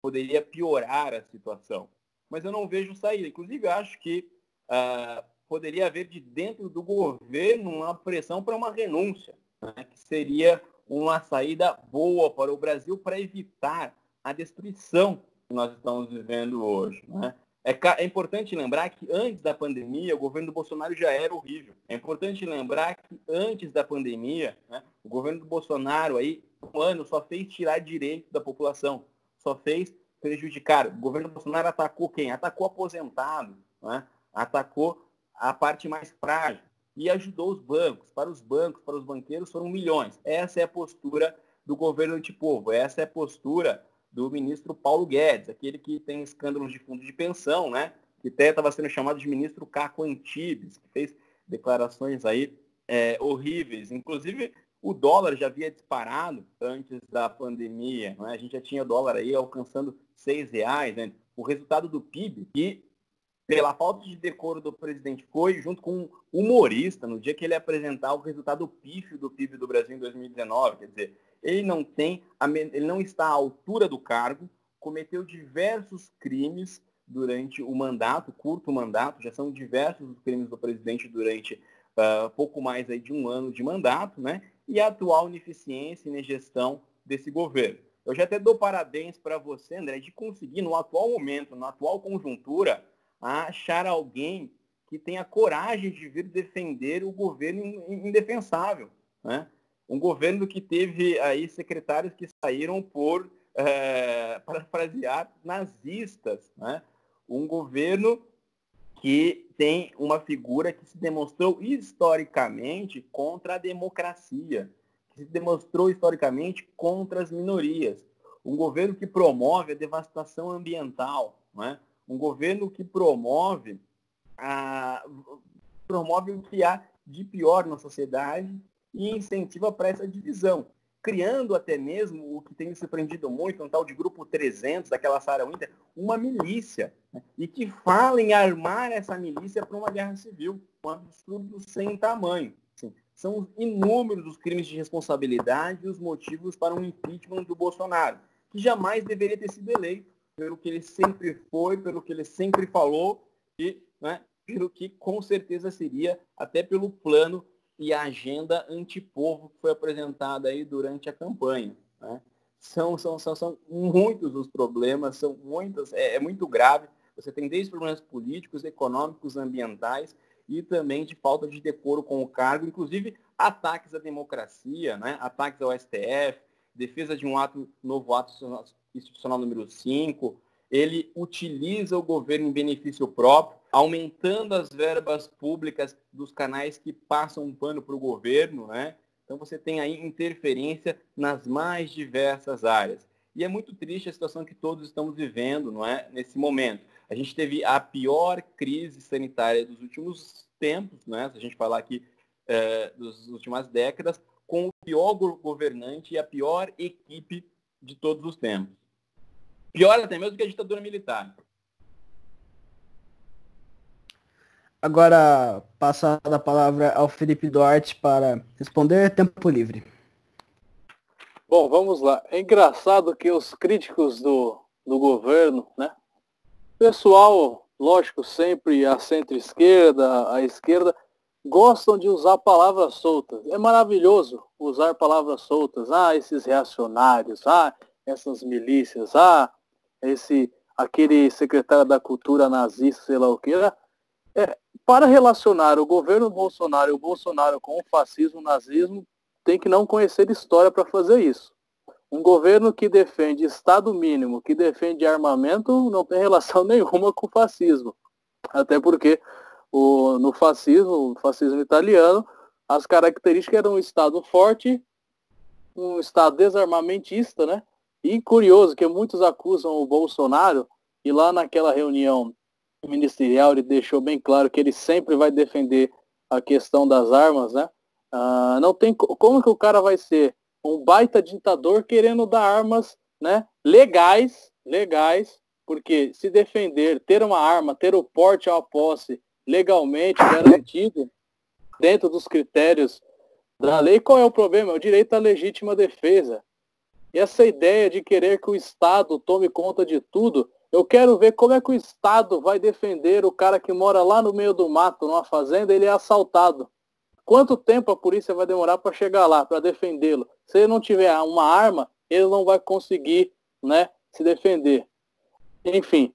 poderia piorar a situação. Mas eu não vejo saída. Inclusive, acho que uh, poderia haver de dentro do governo uma pressão para uma renúncia, né? que seria uma saída boa para o Brasil para evitar a destruição que nós estamos vivendo hoje. Né? É, é, importante lembrar que antes da pandemia, o governo do Bolsonaro já era horrível. É importante lembrar que antes da pandemia, né, o governo do Bolsonaro aí, um ano, só fez tirar direito da população, só fez prejudicar. O governo do Bolsonaro atacou quem? Atacou aposentado, né? atacou a parte mais frágil e ajudou os bancos. Para os bancos, para os banqueiros, foram milhões. Essa é a postura do governo antipovo, essa é a postura do ministro Paulo Guedes, aquele que tem escândalos de fundo de pensão, né? Que até estava sendo chamado de ministro Caco Antibes, que fez declarações aí é, horríveis. Inclusive, o dólar já havia disparado antes da pandemia, né? A gente já tinha dólar aí alcançando seis reais, né? O resultado do PIB, que pela falta de decoro do presidente, foi junto com um humorista no dia que ele apresentar o resultado pífio do PIB do Brasil em 2019. Quer dizer, ele não tem, ele não está à altura do cargo, cometeu diversos crimes durante o mandato, curto mandato, já são diversos os crimes do presidente durante uh, pouco mais aí de um ano de mandato, né? E a atual ineficiência e gestão desse governo. Eu já até dou parabéns para você, André, de conseguir, no atual momento, na atual conjuntura, achar alguém que tenha coragem de vir defender o governo indefensável. Né? Um governo que teve aí secretários que saíram por, é, parafrasear, nazistas. Né? Um governo que tem uma figura que se demonstrou historicamente contra a democracia, que se demonstrou historicamente contra as minorias. Um governo que promove a devastação ambiental, né? um governo que promove, a, promove o que há de pior na sociedade e incentiva para essa divisão, criando até mesmo o que tem me surpreendido muito, um tal de grupo 300, daquela Sarah Winter, uma milícia, né? e que fala em armar essa milícia para uma guerra civil, um absurdo sem tamanho. Assim, são inúmeros os crimes de responsabilidade e os motivos para um impeachment do Bolsonaro, que jamais deveria ter sido eleito, pelo que ele sempre foi, pelo que ele sempre falou e né, pelo que com certeza seria, até pelo plano e a agenda antipovo que foi apresentada aí durante a campanha. Né? São, são, são, são muitos os problemas, são muitos, é, é muito grave. Você tem desde problemas políticos, econômicos, ambientais e também de falta de decoro com o cargo, inclusive ataques à democracia, né? ataques ao STF, defesa de um ato, novo ato institucional número 5, ele utiliza o governo em benefício próprio, aumentando as verbas públicas dos canais que passam um pano para o governo, né? Então você tem aí interferência nas mais diversas áreas. E é muito triste a situação que todos estamos vivendo, não é? Nesse momento. A gente teve a pior crise sanitária dos últimos tempos, né? Se a gente falar aqui é, das últimas décadas, com o pior governante e a pior equipe de todos os tempos. Pior até mesmo que a ditadura militar. Agora, passar a palavra ao Felipe Duarte para responder tempo livre. Bom, vamos lá. É engraçado que os críticos do, do governo, né? Pessoal, lógico, sempre a centro-esquerda, a esquerda, gostam de usar palavras soltas. É maravilhoso usar palavras soltas. Ah, esses reacionários, ah, essas milícias, ah, esse aquele secretário da cultura nazista, sei lá o que, é, para relacionar o governo Bolsonaro e o Bolsonaro com o fascismo, o nazismo, tem que não conhecer história para fazer isso. Um governo que defende Estado mínimo, que defende armamento, não tem relação nenhuma com o fascismo. Até porque o, no fascismo, o fascismo italiano, as características eram um Estado forte, um Estado desarmamentista, né? E curioso que muitos acusam o Bolsonaro, e lá naquela reunião ministerial ele deixou bem claro que ele sempre vai defender a questão das armas, né? Ah, não tem como que o cara vai ser um baita ditador querendo dar armas, né? Legais, legais, porque se defender, ter uma arma, ter o porte à posse legalmente garantido dentro dos critérios da lei, qual é o problema? É o direito à legítima defesa. E essa ideia de querer que o Estado tome conta de tudo, eu quero ver como é que o Estado vai defender o cara que mora lá no meio do mato, numa fazenda, ele é assaltado. Quanto tempo a polícia vai demorar para chegar lá, para defendê-lo? Se ele não tiver uma arma, ele não vai conseguir né, se defender. Enfim,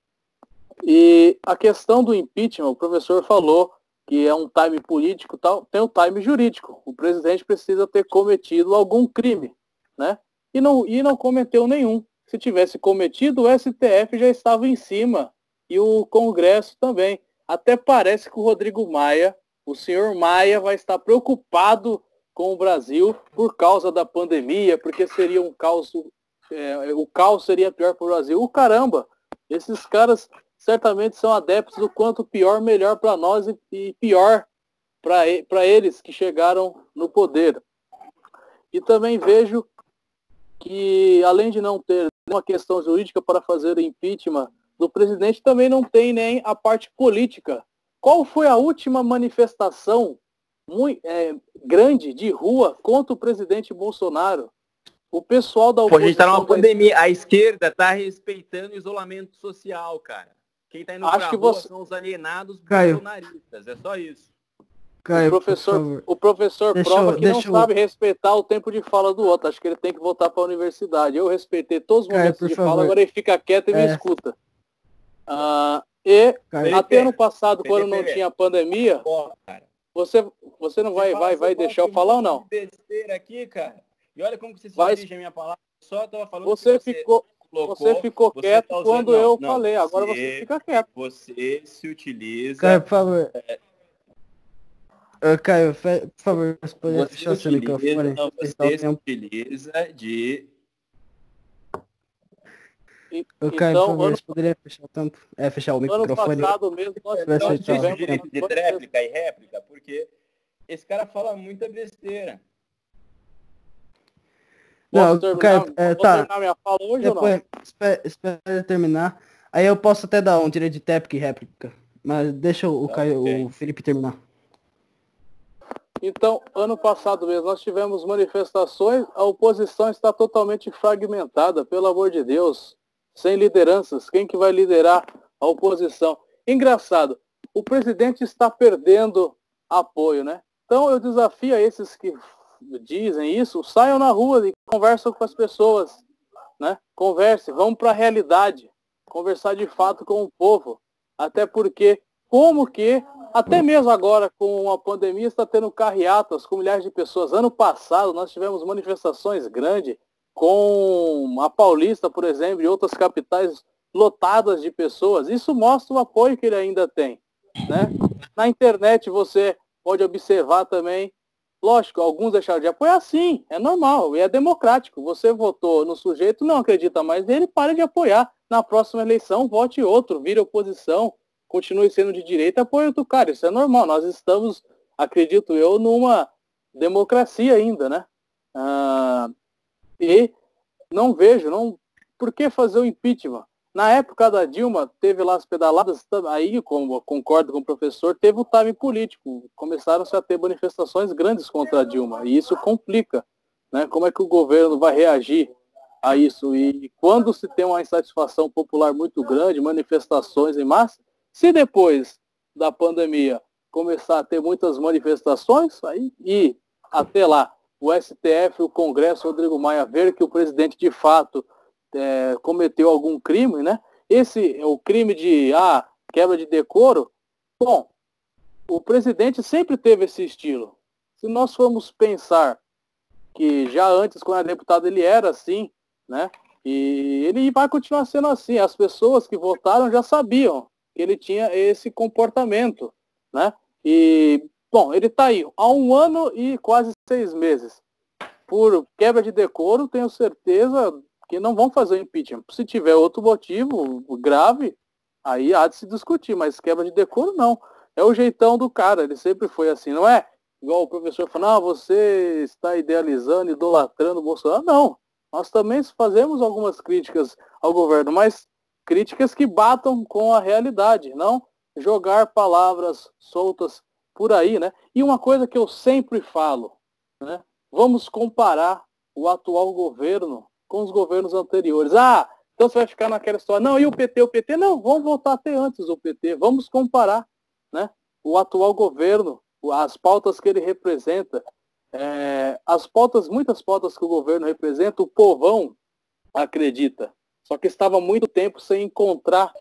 E a questão do impeachment, o professor falou que é um time político tal, tem o um time jurídico. O presidente precisa ter cometido algum crime, né? E não, e não cometeu nenhum. Se tivesse cometido, o STF já estava em cima e o Congresso também. Até parece que o Rodrigo Maia, o senhor Maia, vai estar preocupado com o Brasil por causa da pandemia, porque seria um caos, é, o caos seria pior para o Brasil. O caramba, esses caras certamente são adeptos do quanto pior, melhor para nós e, e pior para eles que chegaram no poder. E também vejo que, além de não ter uma questão jurídica para fazer impeachment do presidente, também não tem nem a parte política. Qual foi a última manifestação muito, é, grande de rua contra o presidente Bolsonaro? O pessoal da oposição... Pô, a gente está numa pandemia. A esquerda está respeitando o isolamento social, cara. Quem está indo Acho que você... são os alienados Caio. bolsonaristas. É só isso. Caio, o professor, o professor deixa prova eu, que não eu... sabe respeitar o tempo de fala do outro. Acho que ele tem que voltar para a universidade. Eu respeitei todos os Caio, momentos de favor. fala, agora ele fica quieto e é. me escuta. Ah, e Caio, até ano passado, quando não tinha pandemia, você, você não vai, vai, vai deixar eu falar ou não? Besteira aqui, cara. E olha como você se vai... dirige a minha palavra. Só tava falando você, você ficou colocou, você ficou você quieto tá usando, quando não, eu não, falei, agora você, você, fica quieto. Você se utiliza. Caio, por favor. É... Uh, Caio, por favor, você pode você fechar seu microfone. Não, você se utiliza de. O Caio, então, por favor, ano... você poderia fechar o tampo? É, fechar o microfone. Ano mesmo, nós, tivemos direito de tréplica e réplica, porque esse cara fala muita besteira. Não, terminar, Caio, é, tá. terminar minha fala hoje Depois, ou não? Espera, espera terminar. Aí eu posso até dar um direito de tap e réplica. Mas deixa o, tá, Caio, okay. o Felipe terminar. Então, ano passado mesmo, nós tivemos manifestações, a oposição está totalmente fragmentada, pelo amor de Deus. Sem lideranças, quem que vai liderar a oposição? Engraçado, o presidente está perdendo apoio, né? Então eu desafio a esses que dizem isso, saiam na rua e conversam com as pessoas, né? Converse, vamos para a realidade, conversar de fato com o povo, até porque como que até mesmo agora com a pandemia está tendo carreatas com milhares de pessoas. Ano passado nós tivemos manifestações grandes com a Paulista, por exemplo, e outras capitais lotadas de pessoas. Isso mostra o apoio que ele ainda tem. Né? Na internet você pode observar também Lógico, alguns deixaram de apoiar sim, é normal e é democrático. Você votou no sujeito, não acredita mais nele, pare de apoiar. Na próxima eleição, vote outro, vire oposição, continue sendo de direita, apoie outro cara. Isso é normal. Nós estamos, acredito eu, numa democracia ainda, né? Ah, e não vejo, não. Por que fazer o impeachment? Na época da Dilma, teve lá as pedaladas, aí, como concordo com o professor, teve o time político. Começaram-se a ter manifestações grandes contra a Dilma. E isso complica. Né? Como é que o governo vai reagir a isso? E quando se tem uma insatisfação popular muito grande, manifestações em massa, se depois da pandemia começar a ter muitas manifestações, aí, e até lá, o STF, o Congresso, Rodrigo Maia, ver que o presidente de fato é, cometeu algum crime, né? Esse o crime de ah, quebra de decoro. Bom, o presidente sempre teve esse estilo. Se nós formos pensar que já antes, quando era deputado, ele era assim, né? E ele vai continuar sendo assim. As pessoas que votaram já sabiam ele tinha esse comportamento, né? E, bom, ele está aí há um ano e quase seis meses. Por quebra de decoro, tenho certeza, que não vão fazer o impeachment. Se tiver outro motivo grave, aí há de se discutir, mas quebra de decoro não. É o jeitão do cara, ele sempre foi assim, não é? Igual o professor falou, ah, você está idealizando, idolatrando o Bolsonaro. Não, nós também fazemos algumas críticas ao governo, mas críticas que batam com a realidade, não jogar palavras soltas por aí, né? E uma coisa que eu sempre falo, né? Vamos comparar o atual governo com os governos anteriores. Ah, então você vai ficar naquela história. Não, e o PT? O PT? Não, vamos voltar até antes do PT. Vamos comparar né, o atual governo, as pautas que ele representa. É, as pautas, muitas pautas que o governo representa, o povão acredita. Só que estava muito tempo sem encontrar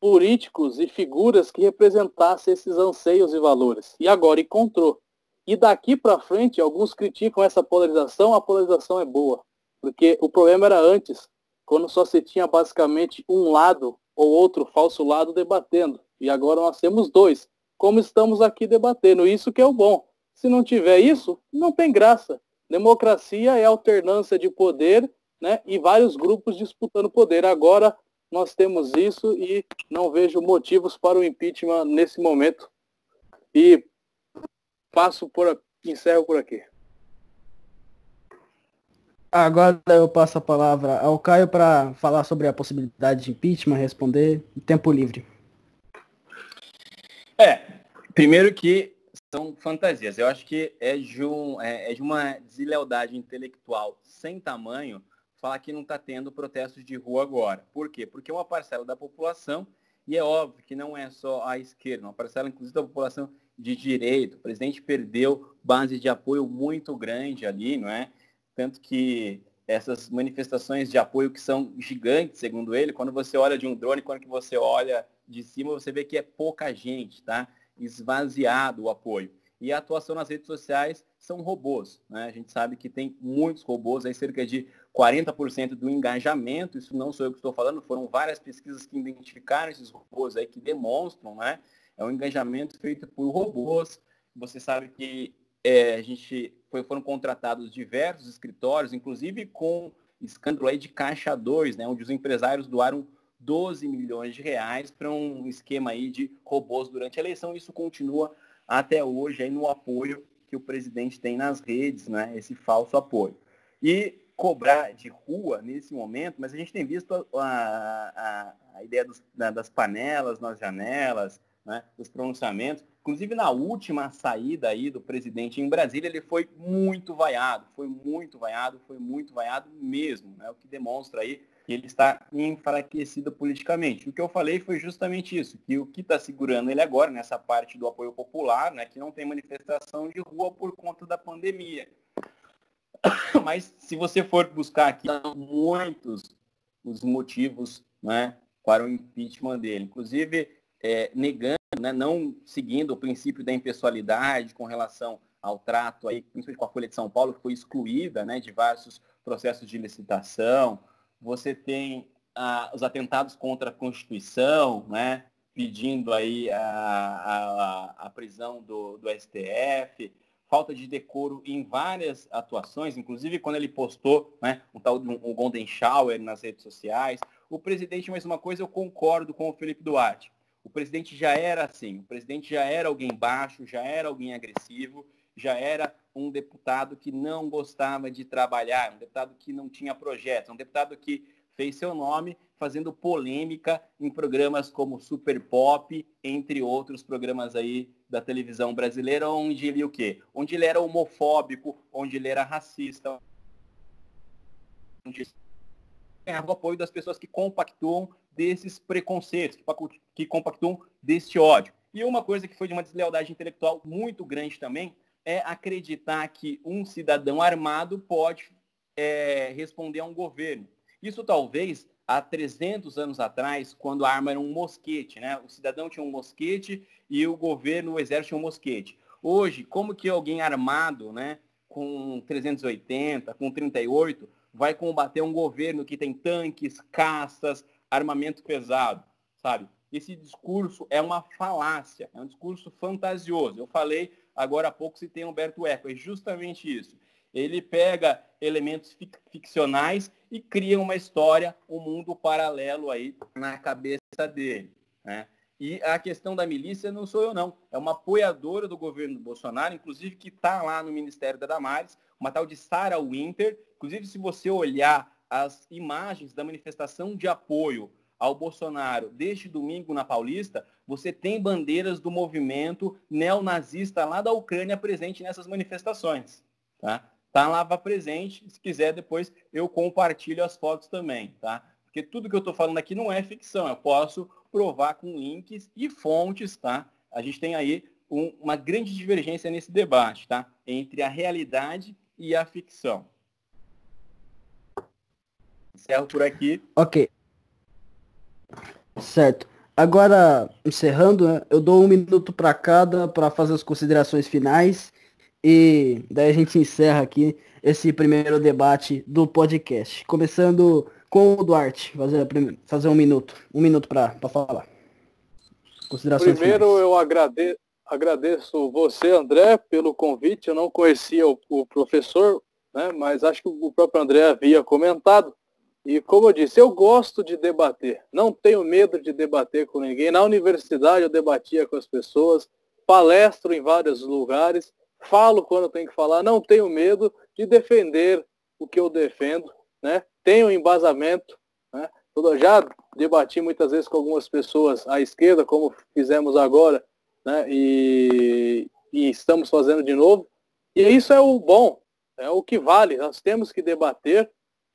políticos e figuras que representassem esses anseios e valores. E agora encontrou. E daqui para frente, alguns criticam essa polarização, a polarização é boa. Porque o problema era antes, quando só se tinha basicamente um lado ou outro falso lado debatendo. E agora nós temos dois, como estamos aqui debatendo. Isso que é o bom. Se não tiver isso, não tem graça. Democracia é alternância de poder né, e vários grupos disputando poder. Agora nós temos isso e não vejo motivos para o impeachment nesse momento. E passo por encerro por aqui. Agora eu passo a palavra ao Caio para falar sobre a possibilidade de impeachment, responder em tempo livre. É, primeiro que são fantasias. Eu acho que é de, um, é, é de uma deslealdade intelectual sem tamanho falar que não está tendo protestos de rua agora. Por quê? Porque uma parcela da população, e é óbvio que não é só a esquerda, uma parcela inclusive da população de direito. O presidente perdeu base de apoio muito grande ali, não é? Tanto que essas manifestações de apoio que são gigantes, segundo ele, quando você olha de um drone, quando você olha de cima, você vê que é pouca gente, tá? Esvaziado o apoio. E a atuação nas redes sociais são robôs. Né? A gente sabe que tem muitos robôs, aí cerca de 40% do engajamento, isso não sou eu que estou falando, foram várias pesquisas que identificaram esses robôs aí que demonstram, né? É um engajamento feito por robôs. Você sabe que é, a gente foi, foram contratados diversos escritórios, inclusive com escândalo aí de Caixa 2, né? Onde os empresários doaram 12 milhões de reais para um esquema aí de robôs durante a eleição. Isso continua até hoje aí no apoio que o presidente tem nas redes, né? Esse falso apoio. E cobrar de rua nesse momento, mas a gente tem visto a, a, a ideia dos, das panelas nas janelas, né, dos pronunciamentos. Inclusive na última saída aí do presidente em Brasília, ele foi muito vaiado, foi muito vaiado, foi muito vaiado mesmo, né, o que demonstra aí que ele está enfraquecido politicamente. O que eu falei foi justamente isso, que o que está segurando ele agora, nessa parte do apoio popular, né, que não tem manifestação de rua por conta da pandemia. Mas se você for buscar aqui, são muitos os motivos né, para o impeachment dele. Inclusive, é, negando, né, não seguindo o princípio da impessoalidade com relação ao trato, aí, principalmente com a Folha de São Paulo, que foi excluída né, de diversos processos de licitação. Você tem ah, os atentados contra a Constituição, né, pedindo aí a, a, a prisão do, do STF falta de decoro em várias atuações, inclusive quando ele postou né, um tal um Golden Shower nas redes sociais. O presidente, mais uma coisa, eu concordo com o Felipe Duarte. O presidente já era assim, o presidente já era alguém baixo, já era alguém agressivo, já era um deputado que não gostava de trabalhar, um deputado que não tinha projetos, um deputado que fez seu nome fazendo polêmica em programas como Super Pop, entre outros programas aí da televisão brasileira, onde ele o quê? Onde ele era homofóbico, onde ele era racista, onde ganhava o apoio das pessoas que compactuam desses preconceitos, que compactuam deste ódio. E uma coisa que foi de uma deslealdade intelectual muito grande também é acreditar que um cidadão armado pode é, responder a um governo. Isso talvez há 300 anos atrás, quando a arma era um mosquete, né? O cidadão tinha um mosquete e o governo, o exército tinha um mosquete. Hoje, como que alguém armado, né, com 380, com 38, vai combater um governo que tem tanques, caças, armamento pesado, sabe? Esse discurso é uma falácia, é um discurso fantasioso. Eu falei agora há pouco se tem Humberto Eco, é justamente isso. Ele pega elementos ficcionais e cria uma história, um mundo paralelo aí na cabeça dele. Né? E a questão da milícia não sou eu não, é uma apoiadora do governo do Bolsonaro, inclusive que está lá no Ministério da Damares, uma tal de Sarah Winter. Inclusive, se você olhar as imagens da manifestação de apoio ao Bolsonaro deste domingo na Paulista, você tem bandeiras do movimento neonazista lá da Ucrânia presente nessas manifestações. Tá? tá lá presente. Se quiser, depois eu compartilho as fotos também, tá? Porque tudo que eu estou falando aqui não é ficção, eu posso provar com links e fontes, tá? A gente tem aí um, uma grande divergência nesse debate, tá? Entre a realidade e a ficção. Encerro por aqui. Ok. Certo. Agora, encerrando, né, eu dou um minuto para cada para fazer as considerações finais e daí a gente encerra aqui esse primeiro debate do podcast. Começando com o Duarte, fazer, fazer um minuto, um minuto para falar. Considerações Primeiro finais. eu agradeço, agradeço você, André, pelo convite. Eu não conhecia o, o professor, né, mas acho que o próprio André havia comentado. E como eu disse, eu gosto de debater. Não tenho medo de debater com ninguém. Na universidade eu debatia com as pessoas, palestro em vários lugares, falo quando tenho que falar, não tenho medo de defender o que eu defendo, né? Tenho embasamento, né? Já debati muitas vezes com algumas pessoas à esquerda, como fizemos agora, né? E, e estamos fazendo de novo. E isso é o bom, é o que vale. Nós temos que debater.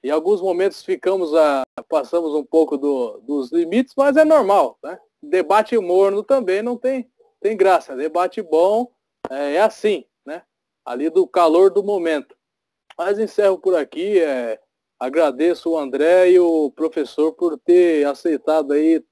Em alguns momentos ficamos a, passamos um pouco do, dos limites, mas é normal. Né? Debate morno também não tem, tem graça. Debate bom é, é assim, né? Ali do calor do momento. Mas encerro por aqui. É, agradeço o André e o professor por ter aceitado aí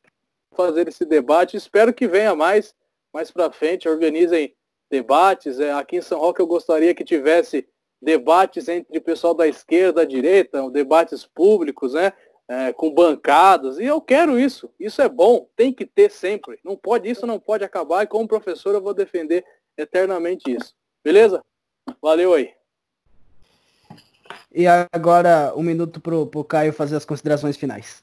fazer esse debate. Espero que venha mais, mais para frente, organizem debates. É, aqui em São Roque eu gostaria que tivesse debates entre o pessoal da esquerda, da direita, debates públicos, né? É, com bancadas, e eu quero isso. Isso é bom, tem que ter sempre. Não pode, isso não pode acabar, e como professor eu vou defender eternamente isso. Beleza? Valeu aí. E agora um minuto pro, pro Caio fazer as considerações finais.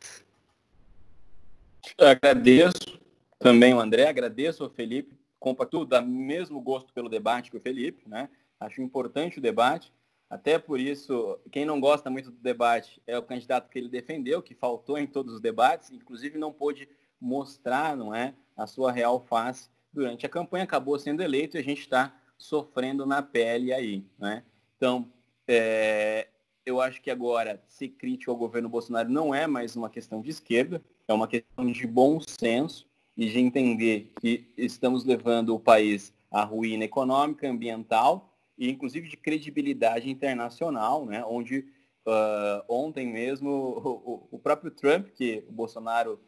Eu agradeço também o André, agradeço o Felipe, compacto da mesmo gosto pelo debate que o Felipe, né? Acho importante o debate. Até por isso, quem não gosta muito do debate é o candidato que ele defendeu, que faltou em todos os debates, inclusive não pôde mostrar, não é, a sua real face durante a campanha, acabou sendo eleito e a gente está sofrendo na pele aí, né? Então, é, eu acho que agora ser crítico ao governo Bolsonaro não é mais uma questão de esquerda, é uma questão de bom senso e de entender que estamos levando o país à ruína econômica, ambiental e inclusive de credibilidade internacional, né? onde uh, ontem mesmo o, o, próprio Trump, que o Bolsonaro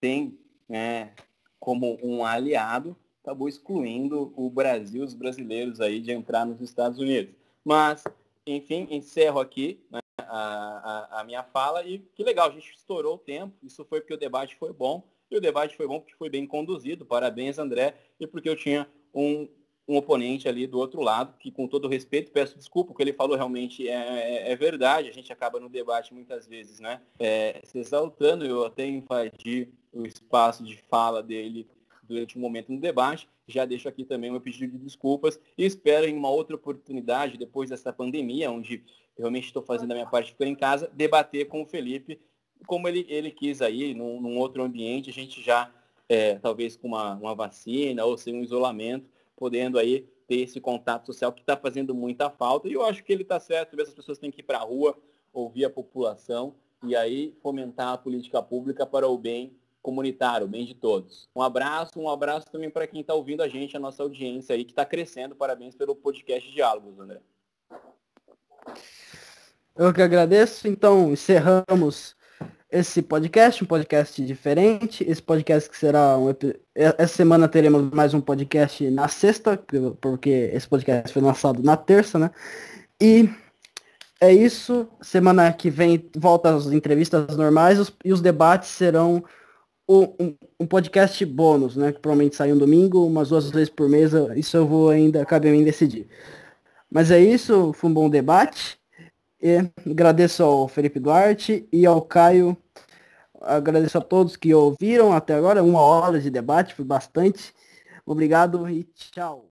tem né, como um aliado, acabou excluindo o Brasil, os brasileiros aí de entrar nos Estados Unidos. Mas enfim, encerro aqui né, a, a, a, minha fala e que legal, a gente estourou o tempo, isso foi porque o debate foi bom, e o debate foi bom porque foi bem conduzido, parabéns André, e porque eu tinha um, um oponente ali do outro lado, que com todo respeito, peço desculpa, o que ele falou realmente é, é, é verdade, a gente acaba no debate muitas vezes, né, é, se exaltando, eu até invadi o espaço de fala dele durante um momento no debate. Já deixo aqui também meu pedido de desculpas e espero em uma outra oportunidade, depois dessa pandemia, onde realmente estou fazendo a minha parte de ficar em casa, debater com o Felipe, como ele, ele quis aí, num, num outro ambiente, a gente já, é, talvez com uma, uma vacina ou sem um isolamento, podendo aí ter esse contato social que está fazendo muita falta. E eu acho que ele está certo, as pessoas têm que ir para a rua, ouvir a população e aí fomentar a política pública para o bem comunitário, bem de todos. Um abraço, um abraço também para quem está ouvindo a gente, a nossa audiência aí, que está crescendo. Parabéns pelo podcast Diálogos, André. Eu que agradeço. Então, encerramos esse podcast, um podcast diferente. Esse podcast que será um essa semana teremos mais um podcast na sexta, porque esse podcast foi lançado na terça, né? E é isso. Semana que vem volta as entrevistas normais e os debates serão um, um, podcast bônus, né? Que provavelmente sai um domingo, umas duas vezes por mês. Isso eu vou ainda, cabe a mim decidir. Mas é isso, foi um bom debate. E agradeço ao Felipe Duarte e ao Caio. Agradeço a todos que ouviram até agora. Uma hora de debate, foi bastante. Obrigado e tchau.